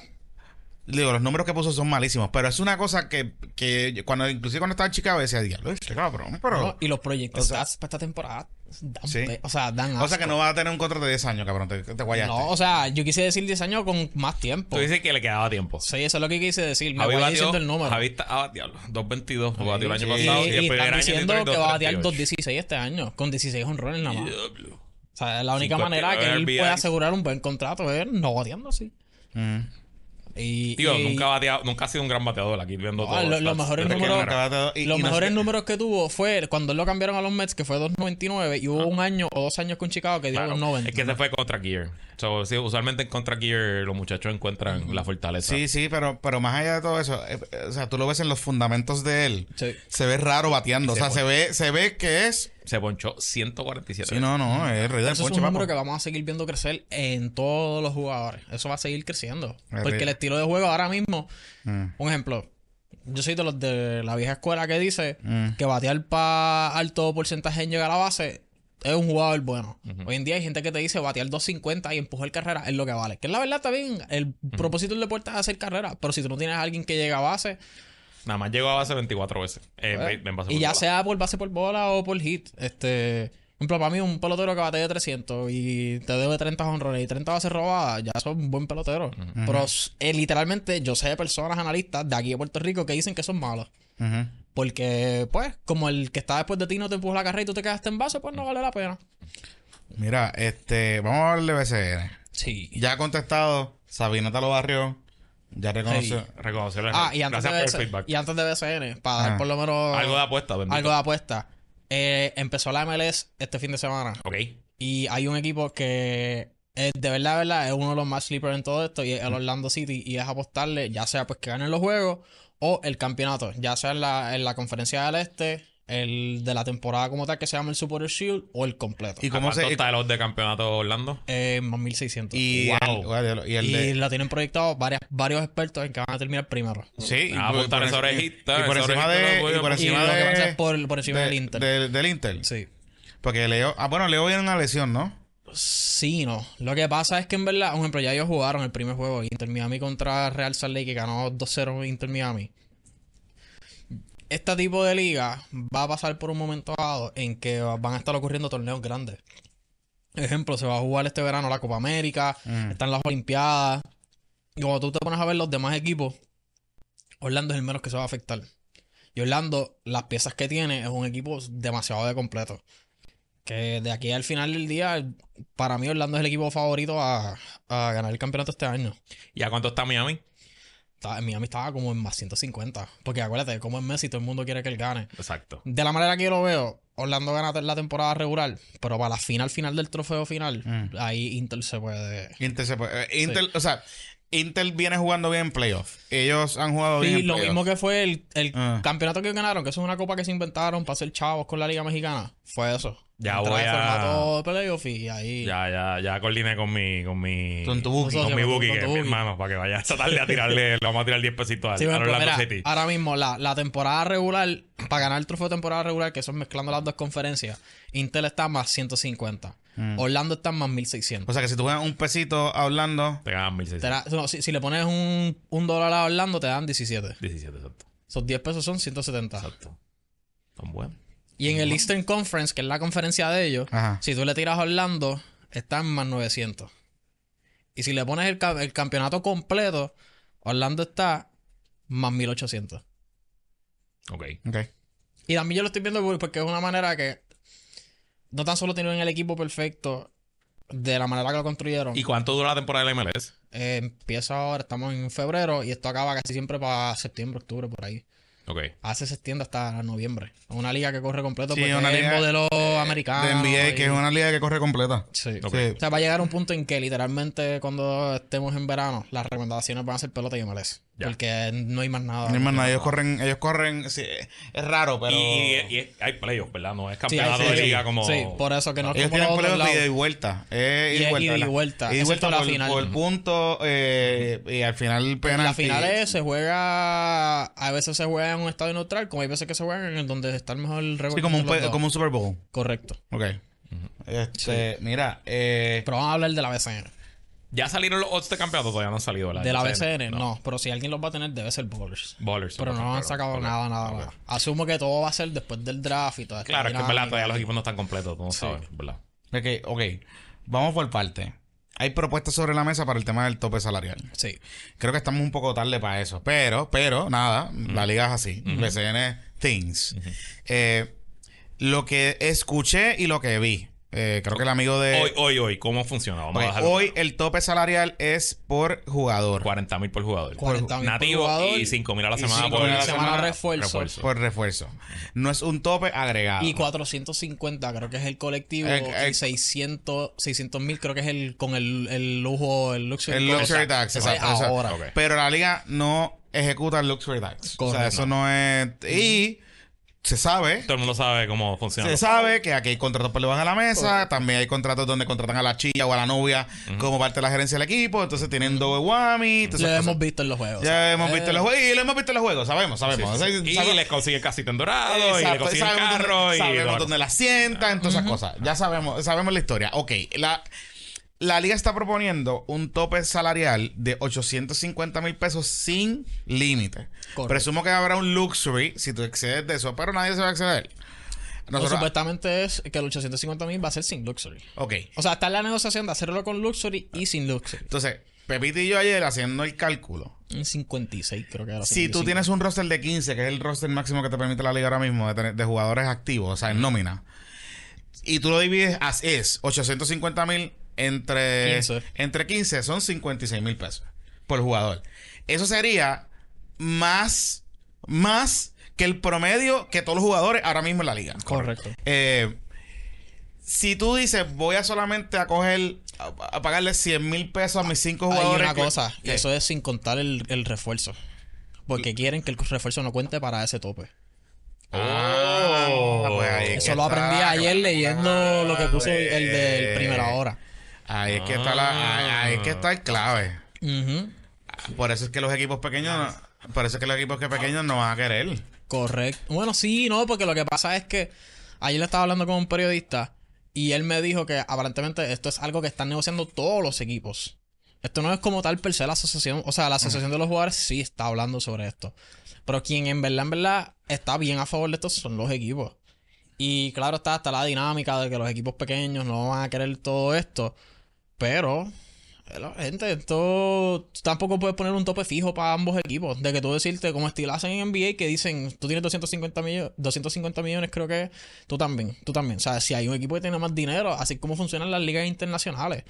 Digo, los números que puso son malísimos, pero es una cosa que, que cuando, inclusive cuando estaba en Chicago decía, diablo, este cabrón, pero... No, y los proyectos o sea- stats para esta temporada dan Sí. o sea, dan o sea que asco. no va a tener un contrato de 10 años, cabrón, te, te guayaste. No, o sea, yo quise decir 10 años con más tiempo. Tú dices que le quedaba tiempo. Sí, eso es lo que quise decir. Me Javi voy batió, diciendo el número. Javi está, ah, diablo, 2.22, lo batió el año sí. pasado. y, Y, y el primer están año diciendo que va a batear 2.38. 2.16 este año, con 16 honrones nada más. O Diablo. sea, la única 59 manera que él puede asegurar un buen contrato es no bateando así. Mm. Y, Tío, y- nunca, ha bateado, nunca ha sido un gran bateador aquí viendo No, todo. lo- los mejores números- Y- los mejores números que tuvo fue cuando lo cambiaron a los Mets, que fue 2.99, y hubo un año o dos años con Chicago que dio Claro, 2.90. es que se fue contra Gear. So, sí, usualmente en contra Gear los muchachos encuentran la fortaleza. Sí, sí, pero, pero más allá de todo eso, eh, eh, o sea, tú lo ves en los fundamentos de él. Sí. Se ve raro bateando. O Se sea, se ve, se ve que es. Se ponchó 147. Sí, no, no, es rey del Eso es ponche, un número papo. que vamos a seguir viendo crecer en todos los jugadores. Eso va a seguir creciendo. Es Porque el estilo de juego ahora mismo, Mm, un ejemplo, yo soy de los de la vieja escuela que dice mm. que batear para alto porcentaje en llegar a la base es un jugador bueno. Hoy en día hay gente que te dice batear 250 y empujar carrera es lo que vale. Que es la verdad también, el propósito del deporte es hacer carrera, pero si tú no tienes a alguien que llega a base, Nada más llegó a base 24 veces. Eh, pues, en base y ya bola. sea por base por bola o por hit, este, por ejemplo, para mí un pelotero que bate de 300 y te debe 30 honrones y 30 bases robadas, ya son un buen pelotero. Pero eh, literalmente yo sé de personas analistas de aquí de Puerto Rico que dicen que son malos. Ujú. Porque, pues, como el que está después de ti no te empuja la carrera y tú te quedaste en base, pues no vale la pena. Mira, este, vamos a hablar de BCN. Sí. Ya ha contestado, Sabineta lo barrió. Ya reconoció. Reconocer el Ah, error. y antes, Gracias de por el y antes de BCN, para Ah. dar por lo menos Algo de apuesta, bendito. algo de apuesta. eh, empezó la MLS este fin de semana. Ok. Y hay un equipo que es, de verdad, de verdad, es uno de los más sleepers en todo esto. Y es el Orlando City. Y es apostarle, ya sea pues que ganen los juegos o el campeonato. Ya sea en la, en la conferencia del este, el de la temporada como tal, que se llama el Super Shield, o el completo. ¿Y ¿Y cómo se.? está el de campeonato Orlando? Eh, más 1600. Y, Wow. el, y el Y de. la tienen proyectado varias, varios expertos en que van a terminar primero. Sí, Ah, por- apuntar por esa enci- orejita, Y por encima de. Y por. Y encima lo que pasa de. es por, por encima de- del Inter. del- del Inter. Sí. Porque Leo. Ah, bueno, Leo viene una lesión, ¿no? Sí, no. Lo que pasa es que en verdad, por ejemplo, ya ellos jugaron el primer juego Inter Miami contra Real Salt Lake que ganó 2-0 Inter Miami. Este tipo de liga va a pasar por un momento dado en que van a estar ocurriendo torneos grandes. Ejemplo, se va a jugar este verano la Copa América, Mm. están las Olimpiadas. Y cuando tú te pones a ver los demás equipos, Orlando es el menos que se va a afectar. Y Orlando, las piezas que tiene, es un equipo demasiado de completo. Que de aquí al final del día, para mí Orlando es el equipo favorito a, a ganar el campeonato este año. ¿Y a cuánto está Miami? En Miami estaba como en más 150. Porque acuérdate, como es Messi, todo el mundo quiere que él gane. Exacto. De la manera que yo lo veo, Orlando gana la temporada regular, pero para la final final del trofeo final, Mm. ahí Inter se puede... Inter se puede- eh, Inter, o sea, Inter viene jugando bien en playoff. Ellos han jugado bien Sí, lo mismo que fue el, el Ah. campeonato que ganaron, que eso es una copa que se inventaron para ser chavos con la Liga Mexicana. Fue eso. Ya voy a- formato de playoff y ahí... Ya, ya, ya coordiné con mi, con mi, Con tu bookie. con mi tu que es mi hermano, para que vaya esta tarde a tirarle, le vamos a tirar 10 pesitos al, Sí, al Orlando mira, City. ahora mismo la, la temporada regular, para ganar el trofeo de temporada regular, que son mezclando las dos conferencias, Intel está más 150. Orlando está más 1600. O sea que si tú juegas un pesito a Orlando, Te ganan Te 1600. da- no, si, si le pones un, un dólar a Orlando, te dan 17. 17, exacto. Esos 10 pesos son 170. Exacto. Son buenos. Y en el Eastern Conference, que es la conferencia de ellos, Ajá. si tú le tiras a Orlando, está en más 900. Y si le pones el, el campeonato completo, Orlando está más 1800. Ok. ok. Y también yo lo estoy viendo por- porque es una manera que no tan solo tienen el equipo perfecto de la manera que lo construyeron. ¿Y cuánto dura la temporada de la MLS? Eh, empieza ahora, estamos en febrero y esto acaba casi siempre para septiembre, octubre, por ahí. Ok. A veces se extiende hasta noviembre. Es una liga que corre completo Sí, porque una es liga, modelo americano. de NBA, que y- es una liga que corre completa. Sí. Ok. Sí. O sea, va a llegar un punto en que literalmente cuando estemos en verano, las recomendaciones van a ser pelota y MLS. Ya. Porque no hay más nada. No hay más nada, ellos corren, ellos corren, sí, es raro, pero... Y, y- y hay playoffs, ¿verdad? No es Sí, hay campeonato de liga como... Sí, por eso que no es Ellos como tienen playoffs de ida lados. y vuelta. Es Y es ida y ¿verdad? vuelta, Ida y excepto vuelta la por, final. por punto eh, y al final En penalti. las finales se juega. A veces se juega en un estadio neutral, como hay veces que se juegan en donde está el mejor récord. Sí, como un, de como un Super Bowl. Correcto. Ok. Este, mira, eh, Pero vamos a hablar de la BCN. ¿Ya salieron los odds de campeonato? Todavía no han salido, ¿verdad? De la BCN, no. Pero si alguien los va a tener, debe ser Bowlers. Ballers. Pero no han sacado nada, nada, nada. Asumo que todo va a ser después del draft y todo esto. Claro, es que en verdad todavía los equipos no están completos, tú no Sí. sabes, ¿verdad? ok, ok. Vamos por parte. Hay propuestas sobre la mesa para el tema del tope salarial. Sí. Creo que estamos un poco tarde para eso. Pero, pero, nada, la liga es así. BCN Things. Eh, lo que escuché y lo que vi. Eh, creo que el amigo de. Hoy, hoy, hoy, ¿cómo funciona? Vamos Ok, a hoy claro. el tope salarial es por jugador. 40 mil por jugador. 40,000 por Nativo jugador y 5 mil a la y semana 5,000 por la semana refuerzo. Por refuerzo. No es un tope agregado. Y 450 creo que es el colectivo. Eh, eh, y 600 mil creo que es el con el, el lujo, el luxury. El tax. luxury tax, exacto. ahora. ok. Pero la liga no ejecuta el luxury tax. O sea, Correcto. eso no es. Y se sabe. Todo el mundo sabe cómo funciona. Se sabe que aquí hay contratos por debajo de la mesa, también hay contratos donde contratan a la chilla o a la novia como parte de la gerencia del equipo, entonces tienen doble whammy. todas Lo esas hemos visto en los juegos. Ya hemos Eh, visto en los juegos y lo hemos visto en los juegos, sabemos, sabemos. Y sabemos- les consigue casito en dorado, y le Exacto, consigue sabemos carro, dónde, y sabemos dónde la sientan, todas esas cosas. Ya sabemos, sabemos la historia. Ok, la, la liga está proponiendo un tope salarial de 850 mil pesos sin límite. Presumo que habrá un luxury si tú excedes de eso, pero nadie se va a exceder. Nosotros, supuestamente es que el 850 mil va a ser sin luxury. ok, O sea, está en la negociación de hacerlo con luxury y sin luxury. entonces, Pepito y yo ayer haciendo el cálculo. En 56 creo que era. Si tú 55. tienes un roster de 15, que es el roster máximo que te permite la liga ahora mismo de, tener- de jugadores activos, o sea, en nómina, y tú lo divides, as es 850 mil entre 15. entre 15, son 56 mil pesos. por jugador. Eso sería más, más que el promedio que todos los jugadores ahora mismo en la liga. Correcto. Eh, si tú dices, voy a solamente a coger, a, a pagarle 100 mil pesos a mis cinco Hay jugadores. una que- cosa, que- eso es sin contar el, el refuerzo. Porque quieren que el refuerzo no cuente para ese tope. Ah, pues ahí es Eso lo aprendí está, ayer leyendo lo que puso el, del eh, primera hora. Ahí es que está la, ahí, ahí es que está el clave. Por eso es que los equipos pequeños, por eso es que los equipos que pequeños no van a querer. Correcto. Bueno, sí, no, porque lo que pasa es que ayer le estaba hablando con un periodista y él me dijo que aparentemente esto es algo que están negociando todos los equipos. Esto no es como tal per se la asociación, o sea, la asociación de los jugadores sí está hablando sobre esto. Pero quien en verdad, en verdad está bien a favor de esto son los equipos. Y claro, está hasta la dinámica de que los equipos pequeños no van a querer todo esto. Pero, eh, gente, esto tampoco puedes poner un tope fijo para ambos equipos. De que tú decirte, como estilo hacen en NBA, que dicen, tú tienes 250 millones, 250 millones, creo que tú también, tú también. O sea, si hay un equipo que tiene más dinero, así como funcionan las ligas internacionales.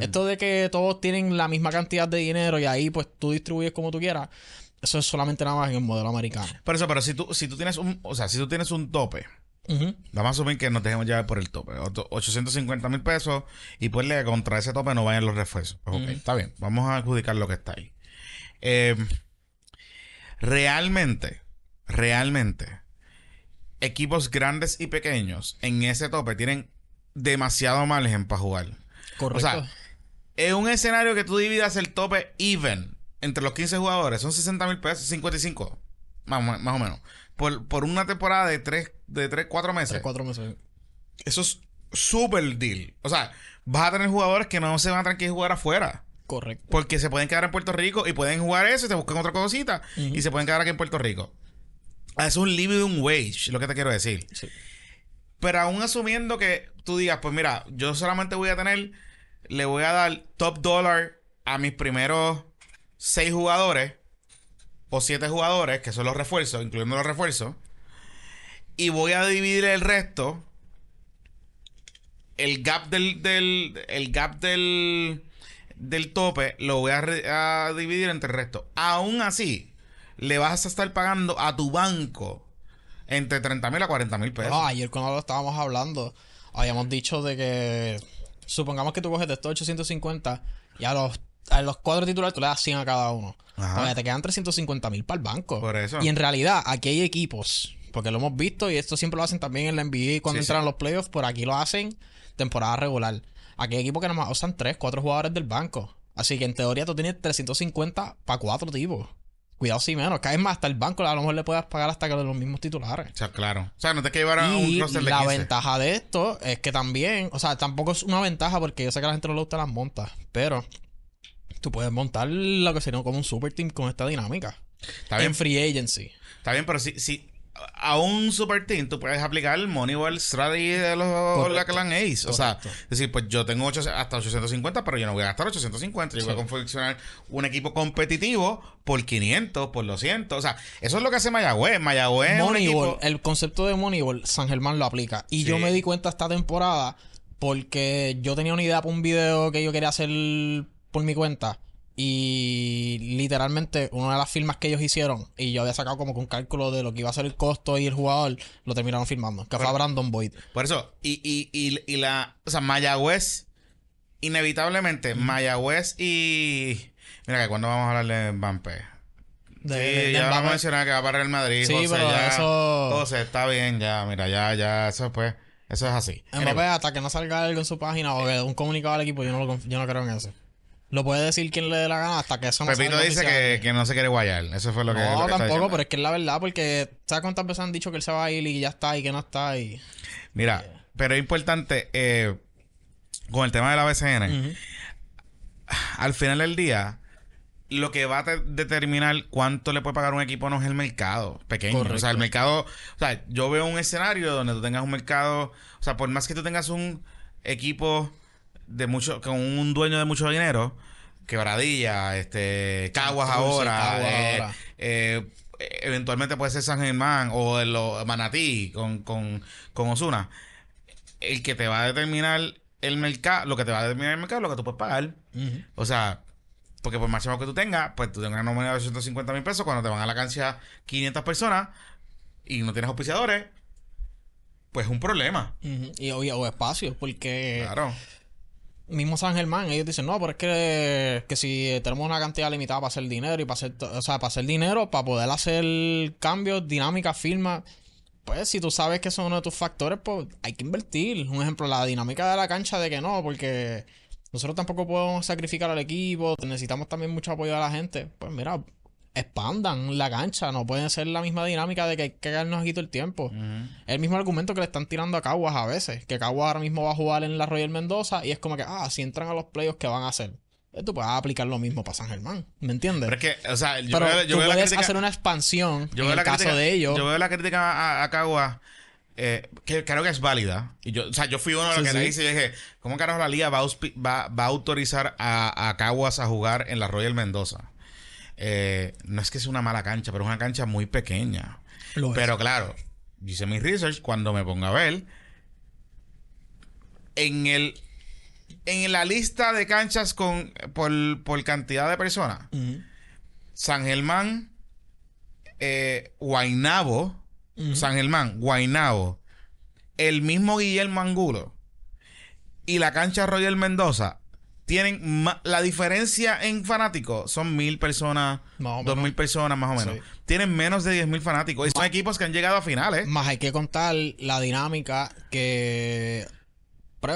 Esto de que todos tienen la misma cantidad de dinero y ahí pues tú distribuyes como tú quieras, eso es solamente nada más en el modelo americano. Por eso, pero si tú, si tú tienes un, o sea, si tú tienes un tope, Vamos a asumir que nos dejemos llevar por el tope, Ocho- 850 mil pesos, y pues le contra ese tope no vayan los refuerzos. Ok, está bien, vamos a adjudicar lo que está ahí. Eh, realmente, realmente, equipos grandes y pequeños en ese tope tienen demasiado margen para jugar. Correcto. O sea, en un escenario que tú dividas el tope even entre los 15 jugadores, son 60 mil pesos, 55, más, más o menos. Por, por una temporada de 3, de 3, 4 meses. Tres, cuatro meses. Eso es súper deal. O sea, vas a tener jugadores que no se van a tener que jugar afuera. Correcto. Porque se pueden quedar en Puerto Rico y pueden jugar eso y se buscan otra cosita y se pueden quedar aquí en Puerto Rico. Es un living wage, lo que te quiero decir. Sí. Pero aún asumiendo que tú digas, pues mira, yo solamente voy a tener, le voy a dar top dollar a mis primeros seis jugadores o siete jugadores, que son los refuerzos, incluyendo los refuerzos, y voy a dividir el resto, el gap del, del el gap del, del tope, lo voy a, dividir entre el resto. Aún así, le vas a estar pagando a tu banco entre 30 mil a 40 mil pesos. No, ayer cuando lo estábamos hablando, habíamos dicho de que supongamos que tú coges de estos 850 y a los, a los cuatro titulares tú le das 100 a cada uno. Ajá. Oye, te quedan 350 mil para el banco. Por eso. Y en realidad, aquí hay equipos, porque lo hemos visto y esto siempre lo hacen también en la NBA cuando Sí, entran sí. a los playoffs, por aquí lo hacen temporada regular. Aquí hay equipos que nomás usan 3, 4 jugadores del banco. Así que en teoría tú tienes 350 para 4 tipos. Cuidado si menos. Caes más hasta el banco, a lo mejor le puedes pagar hasta que los mismos titulares. O sea, claro. O sea, no te que llevar a un roster de la 15. ventaja de esto es que también, o sea, tampoco es una ventaja porque yo sé que a la gente no le gusta las montas, pero tú puedes montar lo que sería como un super team con esta dinámica. Está bien, En free agency. está bien, pero si, si a un super team tú puedes aplicar el Moneyball Strategy de los Correcto. la Clan Ace. O sea, es decir, pues yo tengo hasta 850, pero yo no voy a gastar 850. Yo voy a confeccionar un equipo competitivo por 500, por 200. O sea, eso es lo que hace Mayagüez. Mayagüez Moneyball, equipo... el concepto de Moneyball, San Germán lo aplica. Y yo Sí. me di cuenta esta temporada porque yo tenía una idea para un video que yo quería hacer por mi cuenta. Y literalmente, una de las firmas que ellos hicieron, y yo había sacado como que un cálculo de lo que iba a ser el costo y el jugador, lo terminaron firmando. Que fue a Brandon Boyd. Por eso, y, y, y, y la... O sea, Mayagüez, inevitablemente, Mayagüez y... Mira que cuando vamos a hablar de Mbappé. De- sí, de- de ya vamos a mencionar que va para el Madrid. Sí, José, pero ya, eso- José, está bien, ya, mira, ya, ya, eso pues, eso es así. Mbappé, Anyway, hasta que no salga algo en su página o que un comunicado al equipo, yo no, lo, yo no creo en eso. Lo puede decir quien le dé la gana hasta que eso no Pepito dice que, que no se quiere guayar. Eso fue lo que. lo No, que tampoco, pero es que es la verdad, porque ¿sabes cuántas veces han dicho que él se va a ir y ya está y que no está? Y... Mira, pero es importante, eh, con el tema de la BCN, al final del día, lo que va a te- determinar cuánto le puede pagar un equipo no es el mercado pequeño. Correcto. O sea, el mercado. O sea, yo veo un escenario donde tú tengas un mercado. O sea, por más que tú tengas un equipo de mucho. con un dueño de mucho dinero. Quebradilla, este. Caguas ahora. Caguas eh, ahora. eh, eventualmente puede ser San Germán o el o Manatí con, con, con Osuna. El que te va a determinar el mercado, lo que te va a determinar el mercado es lo que tú puedes pagar. O sea, Porque por más que tú tengas, pues tú tengas una nómina de 250 mil pesos cuando te van a la cancha 500 personas y no tienes auspiciadores, pues es un problema. Y o, o espacios, porque Claro. Mismo San Germán, ellos dicen, no, pero es que, que si tenemos una cantidad limitada para hacer dinero y para hacer, o sea, para hacer dinero, para poder hacer cambios, dinámicas, firmas, pues si tú sabes que son uno de tus factores, pues hay que invertir. Un ejemplo, la dinámica de la cancha de que no, porque nosotros tampoco podemos sacrificar al equipo, necesitamos también mucho apoyo de la gente. Pues mira, expandan la cancha, no pueden ser la misma dinámica de que hay que quedarnos aquí todo el tiempo. El mismo argumento que le están tirando a Caguas a veces. Que Caguas ahora mismo va a jugar en la Royal Mendoza y es como que, ah, si entran a los playoffs, ¿qué van a hacer? Eh, Tú puedes aplicar lo mismo para San Germán, ¿me entiendes? Pero es que, o sea, yo Pero veo, yo tú veo la crítica. hacer una expansión yo en el caso crítica- de ellos. Yo veo la crítica a, a Cagua, eh, que creo que es válida. Y yo, o sea, yo fui uno de los Sí, que sí. le hice y dije, ¿cómo carajo la liga va va, va a autorizar a, a Caguas a jugar en la Royal Mendoza? Eh, no es que sea una mala cancha, pero es una cancha muy pequeña. Lo es. Pero claro, hice mi research cuando me ponga a ver. En el en la lista de canchas con por, por cantidad de personas. San Germán, eh, Guainabo. San Germán, Guainabo, el mismo Guillermo Angulo y la cancha Royal Mendoza tienen la diferencia en fanáticos son mil personas, dos mil personas más o menos. Sí. Tienen menos de diez mil fanáticos y son equipos que han llegado a finales. Más hay que contar la dinámica que.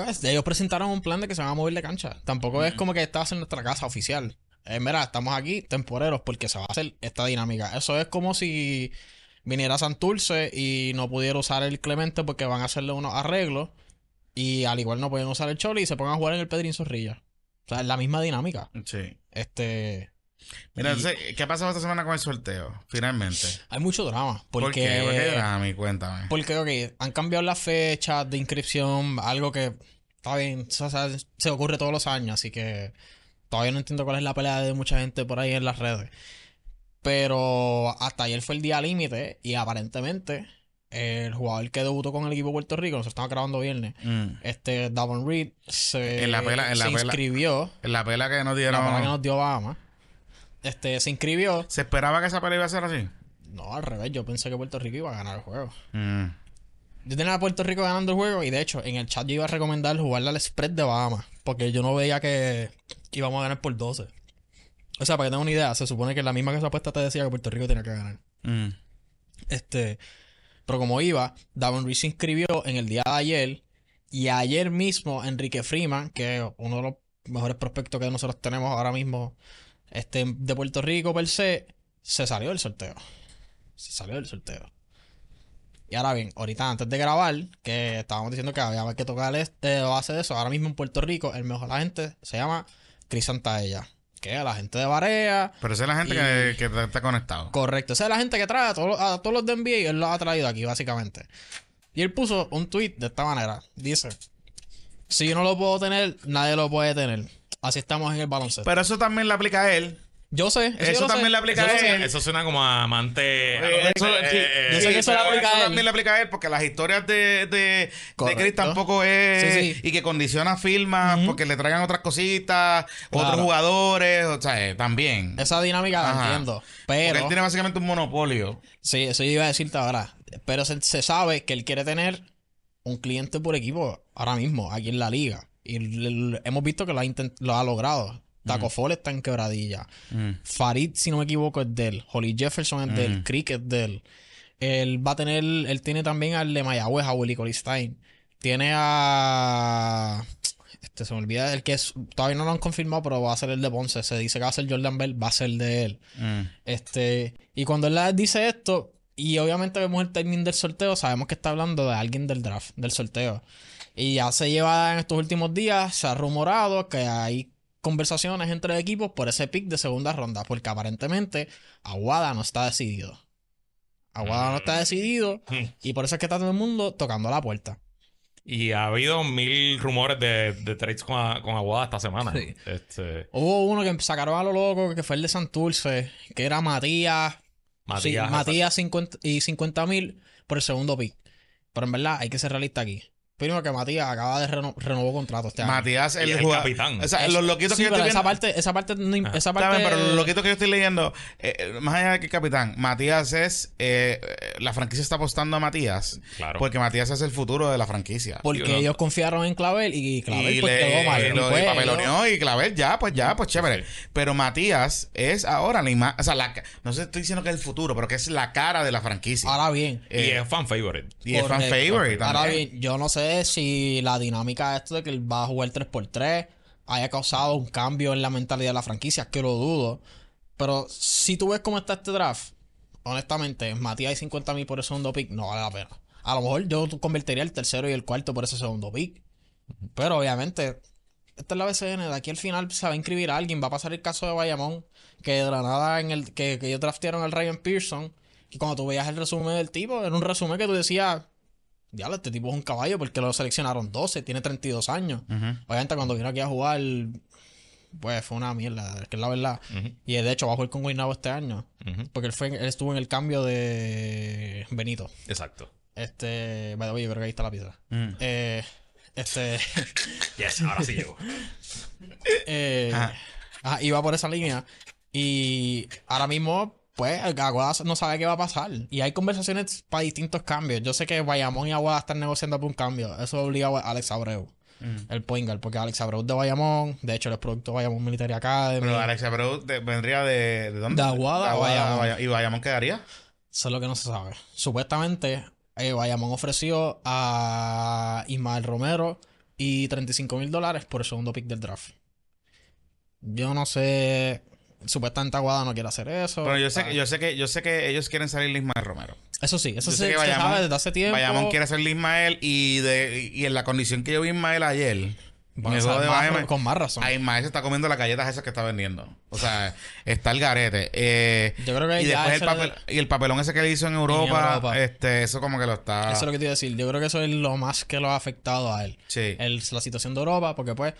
Es- ellos presentaron un plan de que se van a mover de cancha. Tampoco es como que estás en nuestra casa oficial. Eh, mira, estamos aquí temporeros porque se va a hacer esta dinámica. Eso es como si viniera Santurce y no pudiera usar el Clemente porque van a hacerle unos arreglos. Y al igual no pueden usar el Choli y se pongan a jugar en el Pedrín Zorrilla. O sea, es la misma dinámica. Sí. Este. Mira, Y- entonces, ¿qué ha pasado esta semana con el sorteo? Finalmente. Hay mucho drama. Porque. ¿Por qué? ¿Por qué? A mí, cuéntame. Porque, ok, han cambiado las fechas de inscripción, algo que está bien, o sea, se ocurre todos los años, así que todavía no entiendo cuál es la pelea de mucha gente por ahí en las redes. Pero hasta ayer fue el día límite y aparentemente el jugador que debutó con el equipo de Puerto Rico, nosotros estamos grabando viernes, Mm. este Davon Reed se, En la pela- en la se pela- inscribió, La pela que nos la dieron. verdad que nos dio Bahama, este, se inscribió, ¿Se esperaba que esa pelea iba a ser así? no, al revés, yo pensé que Puerto Rico iba a ganar el juego. Mm. Yo tenía a Puerto Rico ganando el juego y de hecho en el chat yo iba a recomendar jugarle al spread de Bahamas porque yo no veía que íbamos a ganar por 12. O sea, para que tengan una idea, se supone que la misma que esa apuesta te decía que Puerto Rico tenía que ganar. Mm. Este, pero como iba, Davon Reed se inscribió en el día de ayer y ayer mismo Enrique Freeman, que es uno de los mejores prospectos que nosotros tenemos ahora mismo este, de Puerto Rico per se, se salió del sorteo. Se salió del sorteo. Y ahora bien, ahorita antes de grabar, que estábamos diciendo que había que tocar este base de eso, ahora mismo en Puerto Rico, el mejor agente se llama Chris Santaella, que es la gente de Barea, Pero esa es la gente que, que está- conectado. Correcto. Esa es la gente que trae a todos, los- a todos los de NBA y él los ha traído aquí, básicamente. Y él puso un tweet de esta manera. Dice: Si yo no lo puedo tener, nadie lo puede tener. Así estamos en el baloncesto. Pero eso también le aplica a él. Yo sé. Eso yo lo también sé, le aplica yo a él. Eso suena como a amante. Eh, eso, Eh, sí, eh, yo sé sí, que eso le pero aplica a él. también le aplica a él porque las historias de, de, de. Chris tampoco es Sí, sí. y que condiciona firmas porque le traigan otras cositas, otros jugadores, o sea, eh, también. Esa dinámica la Ajá. entiendo. Porque Pero. él tiene básicamente un monopolio. Sí, eso yo iba a decirte ahora. Pero se, se sabe que él quiere tener un cliente por equipo ahora mismo, aquí en la liga. Y hemos visto que lo ha, lo ha logrado. Taco Fall está en quebradilla. Farid, si no me equivoco, es de él. Holly Jefferson es de él. Crick es de él. Él va a tener, él tiene también al de Mayagüez, a Willy Colistein. Tiene a. Este se me olvida el que es. Todavía no lo han confirmado, pero va a ser el de Ponce. Se dice que va a ser Jordan Bell, va a ser de él. Mm. Este, y cuando él dice esto, y obviamente vemos el timing del sorteo, sabemos que está hablando de alguien del draft, del sorteo. Y ya se lleva en estos últimos días, se ha rumorado que hay conversaciones entre equipos por ese pick de segunda ronda, porque aparentemente Aguada no está decidido. Aguada no está decidido, y por eso es que está todo el mundo tocando la puerta. Y ha habido mil rumores de, de trades con, a- con Aguada esta semana. Sí. Este, Hubo uno que sacaron a lo loco, que fue el de Santurce, que era Matías, Sí, Matías. Matías 50 y 50 mil por el segundo pick. Pero en verdad hay que ser realista aquí. Primero que Matías acaba de reno renovó contrato este año. Matías, el, es el jugador- capitán. O sea, Es- los loquitos sí, que yo estoy esa viendo. parte, esa parte, no im- esa parte. bien, pero los loquitos que yo estoy leyendo, eh, eh, más allá de que el capitán, Matías es. eh, la franquicia está apostando a Matías. Claro. Porque Matías es el futuro de la franquicia. Porque ellos confiaron en Clavel y Clavel y pues, le, quedó mal. y lo Y, pues, y papeloneó y Clavel, ya, pues ya, pues chévere. Pero Matías es ahora la imagen. O sea, la, no sé, estoy diciendo que es el futuro, pero que es la cara de la franquicia. Ahora bien. y Eh, es fan favorite. y es fan favorite Ahora bien, yo no sé si la dinámica de esto de que él va a jugar 3x3 haya causado un cambio en la mentalidad de la franquicia, que lo dudo. Pero si tú ves cómo está este draft, honestamente, Matías y 50 mil por el segundo pick no vale la pena. A lo mejor yo convertiría el tercero y el cuarto por ese segundo pick. Pero obviamente, esta es la BCN. De aquí al final se va a inscribir a alguien. Va a pasar el caso de Bayamón, que de la nada en el que, que ellos draftearon al Ryan Pearson. Y cuando tú veías el resumen del tipo, era un resumen que tú decías, diablo, este tipo es un caballo porque lo seleccionaron 12, tiene 32 años. Ujú. Obviamente cuando vino aquí a jugar, pues fue una mierda, es que es la verdad. Y de hecho va a jugar con Guaynabo este año. Porque él, fue, él estuvo en el cambio de Benito. Exacto. Este, way, yo creo que ahí está la pizza. Mm. Eh, este, Yes, ahora sí llego. eh, Ajá. ajá, iba por esa línea. Y ahora mismo, pues, Aguada no sabe qué va a pasar. Y hay conversaciones para distintos cambios. Yo sé que Bayamón y Aguada están negociando por un cambio. Eso obliga a Alex Abreu, Mm. el point guard, porque Alex Abreu de Bayamón. De hecho, él es producto de Bayamón Military Academy. Pero Alex Abreu de- vendría de, ¿de dónde? De Aguada a Bayamón. Bayamón. ¿Y Bayamón quedaría? Eso es lo que no se sabe. Supuestamente, eh, Bayamón ofreció a Ismael Romero y 35 mil dólares por el segundo pick del draft. Yo no sé. Supuestamente Aguada no quiere hacer eso. Pero yo sé, Ah, que, yo sé que yo sé que ellos quieren salir Ismael Romero. Eso sí, eso yo se, sé que se Bayamón- sabe desde hace tiempo. Bayamón quiere ser Ismael y de y en la condición que yo vi Ismael ayer, Bueno, en el o sea, juego de más- Miami, con más razón. a Ismael se está comiendo las galletas esas que está vendiendo. O sea, está el garete. Eh, Yo creo que y después el, papel, y el papelón ese que le hizo en Europa, Europa. este eso como que lo está Eso es lo que te iba a decir. Yo creo que eso es lo más que lo ha afectado a él. Sí. El- la situación de Europa, porque pues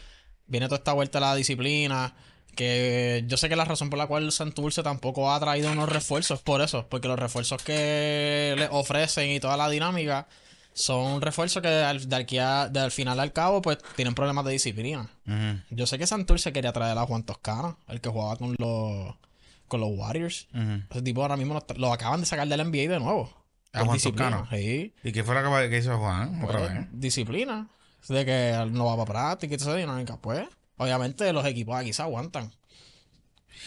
viene toda esta vuelta a la disciplina. Que yo sé que la razón por la cual Santurce tampoco ha traído unos refuerzos por eso, porque los refuerzos que le ofrecen y toda la dinámica son refuerzos que al, de aquí a- de al final al cabo pues tienen problemas de disciplina. Yo sé que Santurce quería traer a Juan Toscano, el que jugaba con los con los Warriors. Ese tipo ahora mismo lo, lo acaban de sacar del NBA de nuevo. ¿A Juan. Toscano? Sí. ¿Y qué fue lo que, que hizo Juan? Otra Pues, vez. disciplina. De que no va para práctica y toda esa dinámica. Pues, obviamente los equipos aquí se aguantan.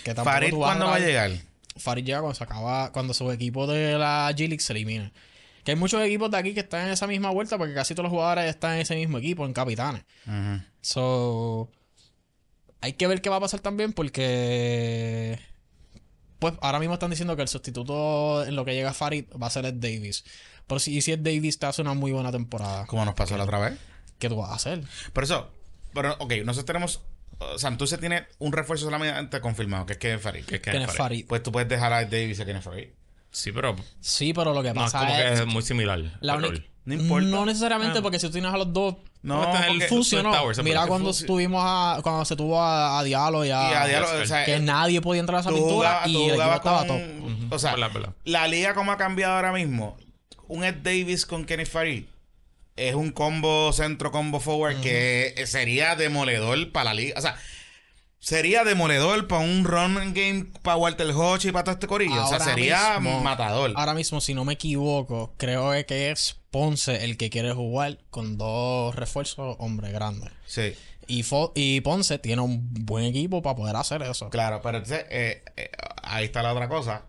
Que Farid, ¿cuándo va a llegar? Farid llega cuando se acaba, cuando su equipo de la G-League se elimine. Que hay muchos equipos de aquí que están en esa misma vuelta porque casi todos los jugadores están en ese mismo equipo, en capitanes. Ujú. So, hay que ver qué va a pasar también porque pues ahora mismo están diciendo que el sustituto en lo que llega Farid va a ser Ed Davis. Pero si, y si Ed Davis te hace una muy buena temporada, Como nos pasó la otra vez. ¿qué tú vas a hacer? Por eso, pero ok, nosotros tenemos. uh, Santurce tiene un refuerzo solamente confirmado, que es Kevin Farid. Que es Farid. Farid. Pues tú puedes dejar a Davis y a Kevin Farid. Sí, pero Sí, pero lo que no es pasa como es, que es muy similar. la única-. No importa. No necesariamente Ah. porque si tú tienes a los dos No, porque- el- funcionó. Mira cuando estuvimos a, cuando se tuvo a, a Diallo y a, y a diablo, Oscar. o sea, que nadie podía entrar a esa pintura y tú el equipo jugabas estaba top. O sea, la liga como ha cambiado ahora mismo, un Ed Davis con Kenny Farid es un combo centro, combo forward que sería demoledor para la liga. O sea, sería demoledor para un run game para Walter Hodge y para todo este corillo. o sea, Ahora sería mismo- matador. Ahora mismo, si no me equivoco, creo que es Ponce el que quiere jugar con dos refuerzos hombre grandes. Sí. Y, Fo- y Ponce tiene un buen equipo para poder hacer eso. Claro, pero entonces eh, eh, ahí está la otra cosa.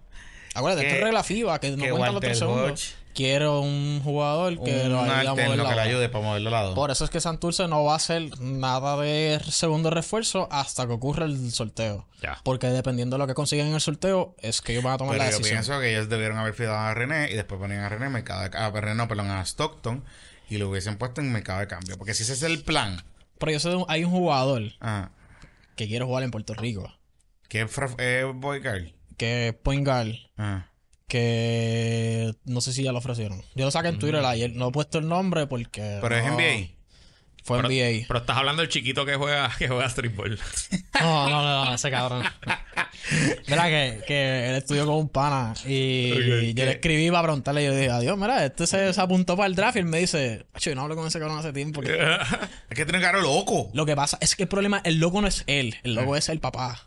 Acuérdate, Que- esto es regla FIBA, que no que cuentan los tres segundos. Hodge- Quiero un jugador que un lo ayude a mover la que le ayude para moverlo al lado. Por eso es que Santurce no va a hacer nada de segundo refuerzo hasta que ocurra el sorteo. Ya. Porque dependiendo de lo que consigan en el sorteo, es que ellos van a tomar Pero la yo decisión. pienso que ellos debieron haber fidado a René y después ponían a René en mercado de, a René, no, perdón, a Stockton y lo hubiesen puesto en mercado de cambio. Porque si ese es el plan, Pero yo sé de un- hay un jugador ah, que quiere jugar en Puerto Rico, que es eh, Boy Girl. que es point guard, Ah. Que no sé si ya lo ofrecieron. Yo lo saqué en Twitter ayer, no he puesto el nombre porque... Pero es NBA. Fue Pero, NBA. pero estás hablando del chiquito que juega, que juega streetball. No, no, no, no, ese cabrón. Mira que, que él estudió con un pana y yo le escribí para preguntarle. Yo dije, adiós, mira, este se, se apuntó para el draft y él me dice, "Acho, yo no hablo con ese cabrón hace tiempo. que-". Es que tiene caro loco. Lo que pasa es que el problema, el loco no es él, el loco es el papá.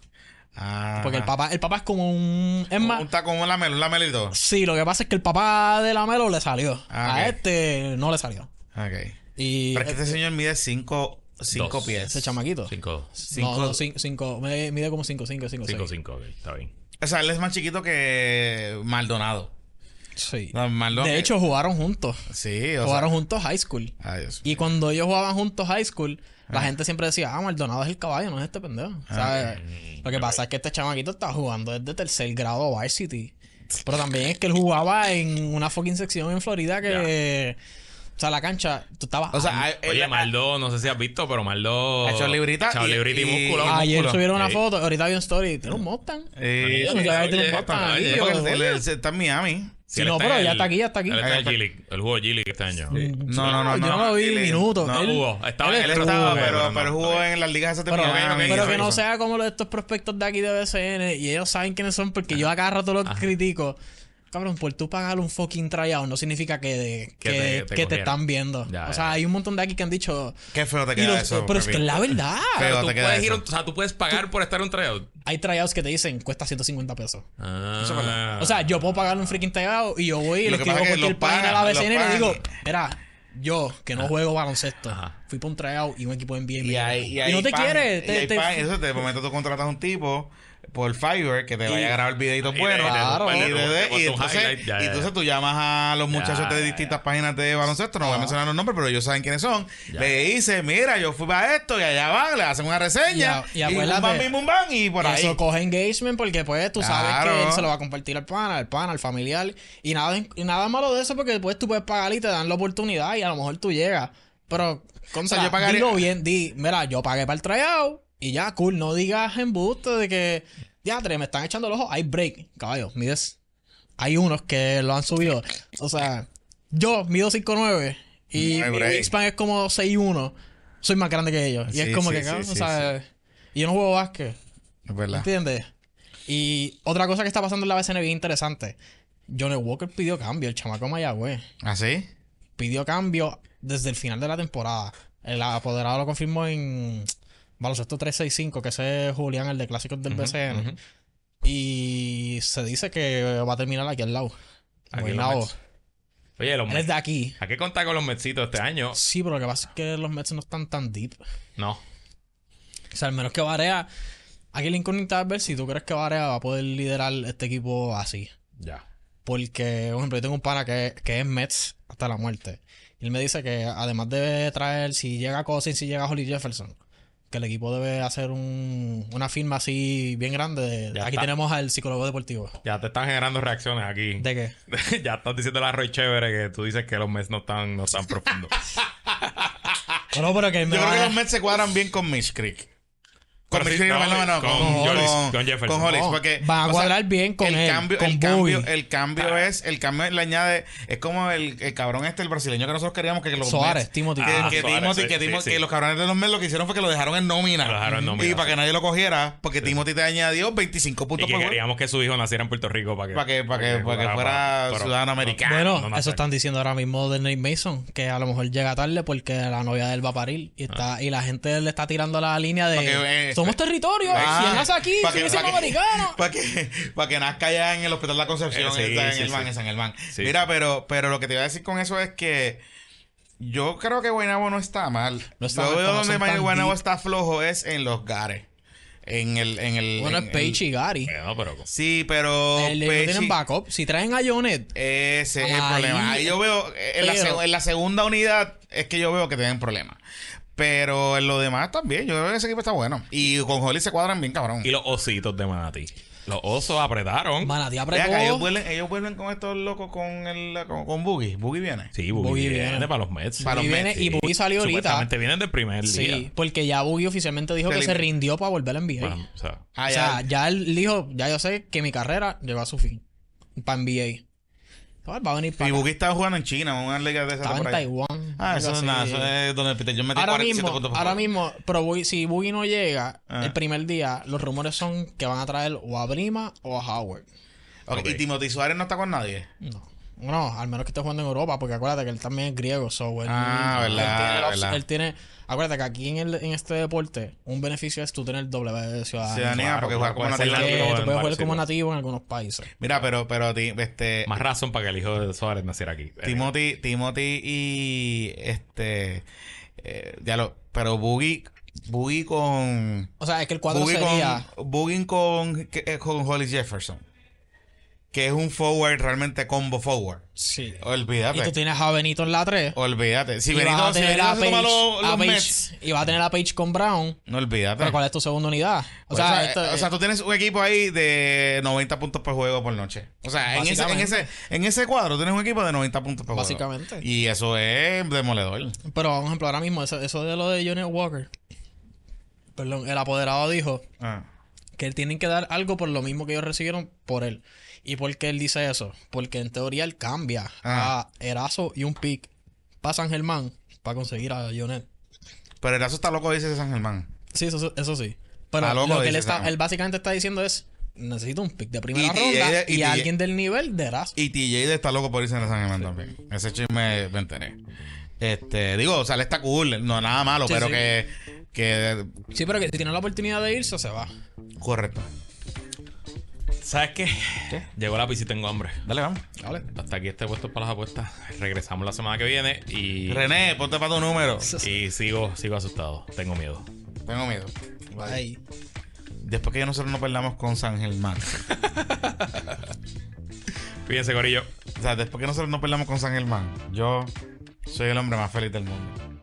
Ah. Porque el papá, el papá es como un. Es más. Un taco, un lamelo, un lamelo y todo. Sí, lo que pasa es que el papá de la Melo le salió. Ah, A este no le salió. Ok. Y Pero es que este señor mide 5 cinco pies. ese chamaquito. 5, Cinco- No, no, cinco, cinco, mide, como 5, 5, 5, 5, 6. 5, ok, está bien. O sea, él es más chiquito que Maldonado. Sí. No, Maldonado- De hecho, jugaron juntos. Sí, o Jugaron sea. juntos high school. Ay, Dios. Y cuando ellos jugaban juntos high school, la gente siempre decía, ah, Maldonado es el caballo, no es este pendejo. ¿Sabes? Lo que pasa es que este chamaquito estaba jugando desde tercer grado Varsity. Pero también es que él jugaba en una fucking sección en Florida que... O sea, la cancha, tú estabas... O sea, él- Oye, él- Maldo, no sé si has visto, pero Maldo. Ha hecho librita Echado y- librita y, y- músculo. Ah, Ayer músculo. subieron una Sí. foto, ahorita vi un story, tiene un Mustang. Eh, no tiene un Mustang ahí, está en Miami. Sí, él no, pero ya el- está aquí, ya está aquí. Él está Ahí en está. G-League, el juego G-League este año. No, no, no, yo no. no lo vi minutos. no, Él- Jugó, estaba él en el estaba, pero pero, no, pero jugó en las ligas de Pero, pero y que no sea como los de estos prospectos de aquí de BCN y ellos saben quiénes son porque yo a cada rato los critico. Cabrón, por tú pagar un fucking tryout no significa que, Que que, te- te que te cogieran. están viendo. Ya, o ya. sea, hay un montón de aquí que han dicho. Qué feo te y queda los- eso. pero es que la verdad. Feo Tú te queda puedes ir, o sea, tú puedes pagar por estar en un tryout. Hay tryouts que te dicen cuesta 150 pesos. Ah. O sea, yo puedo pagar un freaking tryout y yo voy y le escribo cualquier página de la BCN y le digo, mira, yo que no juego baloncesto, Ajá. fui para un tryout y un equipo de NBA Y, hay, y, hay no te pan- y te- te- pan- eso de momento tú contratas a un tipo por Fiverr que te vaya a grabar videitos y buenos. Claro. Y, de- y entonces, ya, y entonces tú llamas a los muchachos Ya, de distintas ya. páginas de baloncesto, no voy a mencionar los nombres, pero ellos saben quiénes son. Ya. Le dices, mira, yo fui para esto y allá van, le hacen una reseña. Y Y, a- y bum, acuérdate, bim, bum, bam, y por ahí. Eso coge engagement porque pues tú sabes Claro. que él se lo va a compartir al pana, al pana, al familiar. Y nada, y nada malo de eso porque después tú puedes pagar y te dan la oportunidad y a lo mejor tú llegas. Pero, contra, yo pagaría- dilo bien, di, mira, yo pagué para el tryout y ya, cool, no digas embuste de que, ya, me están echando el ojo, hay break, caballo, mides. Hay unos que lo han subido. O sea, yo mido 5'9 y No mi wingspan es como 6'1. Soy más grande que ellos. Y Sí, es como sí, que, sí, cabrón, sí, o sea, y yo no juego básquet. Es verdad. ¿Entiendes? Y otra cosa que está pasando en la BCN bien interesante. Johnny Walker pidió cambio, el chamaco Mayagüez. ¿Así? Pidió cambio desde el final de la temporada. El apoderado lo confirmó en Baloncesto 365, que ese es Julián, el de clásicos del BCN. Y se dice que va a terminar aquí al lado. Aquí Guaynabo. Mets. Oye, los Mets. de aquí. Hay que contar con los Metsitos este año. Sí, pero lo que pasa es que los Mets no están tan deep. No. O sea, al menos que Varea. Aquí la incógnita es ver si tú crees que Varea va a poder liderar este equipo así. Ya. Porque, por ejemplo, yo tengo un pana que, que es Mets hasta la muerte. Y él me dice que además de traer, si llega Cousins, si llega Holly Jefferson, que el equipo debe hacer un- una firma así bien grande. de- aquí está. tenemos al psicólogo deportivo. Ya te están generando reacciones aquí. ¿De qué? ya estás diciendo la Roy Chévere que tú dices que los Mets no están, no están profundos. Bueno, pero que Yo creo que a- los Mets se cuadran bien con Mitch Creek. Con no, no, con con, Hollis, con- con Jefferson. con Hollis, No, porque, van a cuadrar bien con el él, Cambio, con el cambio, el cambio es, el cambio le añade, es como el, el cabrón este, el brasileño que nosotros queríamos que, que los Suárez, Timothy. que, Ah, que Suárez, Timothy, sí, que, sí, Timothy- sí. que los cabrones de los Mets lo que hicieron fue que lo dejaron en nómina. Lo dejaron en nómina, Y para que nadie lo cogiera, porque Timothy te añadió 25 y puntos que por juego. queríamos que su hijo naciera en Puerto Rico para que, Para que- para que- que fuera ciudadano americano. Bueno, no eso están diciendo ahora mismo de Nate Mason, que a lo mejor llega tarde porque la novia de él va a parir y está y la gente le está tirando la línea de que, eh, somos territorio, Ah, si nace aquí, pa' que- siendo pa' que- americano. Para que, pa' que nazca ya en el Hospital de la Concepción, Eh, sí, está en sí, el sí. van, en San Germán. Sí. Mira, pero, pero lo que te iba a decir con eso es que yo creo que Guaynabo no está mal. No está yo mal, veo no donde Guaynabo está flojo es en los gares. En el, en el. Bueno, en es Page y Gary. Bueno, pero Sí, pero. El- no Page tienen backup. Si traen a Jonet, Ese es el Ahí- problema. Ahí yo veo, eh, Pero- en la segunda unidad es que yo veo que tienen problemas. Pero en lo demás también, yo veo que ese equipo está bueno. Y con Holly se cuadran bien, cabrón. Y los ositos de Manati. Los osos apretaron. Manatí apretó. acá, ellos vuelven, ellos vuelven con estos locos con el con, con Boogie. Boogie viene. Sí, Boogie, Boogie viene, viene. para los Mets. Para Boogie los viene Mets, y Boogie salió ahorita. Supuestamente vienen del primer Sí, día. porque ya Boogie oficialmente dijo Se que se rindió para volver a NBA. Bueno, o sea, Ah, o ya. ya él dijo, ya yo sé que mi carrera llegó a su fin. Para NBA. Ah, Va a venir Y para. Buki estaba jugando en China, en una liga de esas Estaba de en. Taiwán. Ah, eso es nada, eso es donde Peter John metió Ahora 47 mismo, puntos por ahora mismo, pero Boogie- si Boogie no llega Ah. el primer día, los rumores son que van a traer o a Brima o a Howard. Y Timothy Suárez no está con nadie. No. No, al menos que esté jugando en Europa, porque acuérdate que él también es griego, so él, Ah, él verdad, tiene, él tiene- acuérdate que aquí en, el, en este deporte, un beneficio es tú tener doble ciudadanía. Ciudadanía, claro, porque claro, juega como nativo. Nativo tú en puedes jugar como nativo en algunos países. Mira, pero, pero este, Más razón para que el hijo de Suárez naciera aquí. Timothy, Timothy y este, eh, ya lo, pero Boogie, Boogie con, O sea, es que el cuadro Boogie sería... con, Boogie con, eh, con Holly Jefferson, que es un forward realmente combo forward. Sí. Olvídate. Y tú tienes a Benito en la 3. Olvídate. Si y vas Benito, a si Benito a se toma Page, los, a los Page- Mets, y va a tener a Page con Brown. no olvídate. Pero ¿cuál es tu segunda unidad? O Pues, sea, o, sea, esto- eh, o sea, tú tienes un equipo ahí de 90 puntos por juego por noche. O sea, en ese, en, Básicamente. ese, en ese cuadro tienes un equipo de 90 puntos por Básicamente. juego. Y eso es demoledor. Pero, por ejemplo, ahora mismo, eso, eso de lo de Johnny Walker. Perdón, el apoderado dijo Ah. que él tienen que dar algo por lo mismo que ellos recibieron por él. ¿Y por qué él dice eso? Porque en teoría él cambia Ah. a Erazo y un pick para San Germán para conseguir a Jonet. Pero Erazo está loco, dice San Germán. Sí, eso, eso sí. Pero loco, lo que él, está, él básicamente está diciendo es: necesito un pick de primera Y- ronda y- y, y- alguien del nivel de Erazo. Y TJ está loco por irse a San Germán también. Ese chisme me enteré. Este, digo, o sea, él está cool, no nada malo, Sí, pero sí. que, que Sí, pero que si tiene la oportunidad de irse, se va. correcto. ¿Sabes qué? Llegó la pizza y tengo hambre. Dale, vamos. ¿Vale? Hasta aquí este puesto para las apuestas. Regresamos la semana que viene y, René, ponte para tu número. y sigo, sigo asustado. Tengo miedo. Tengo miedo. Bye. Después que nosotros nos perdamos con San Germán. Fíjense, Corillo. O sea, después que nosotros nos perdamos con San Germán, yo soy el hombre más feliz del mundo.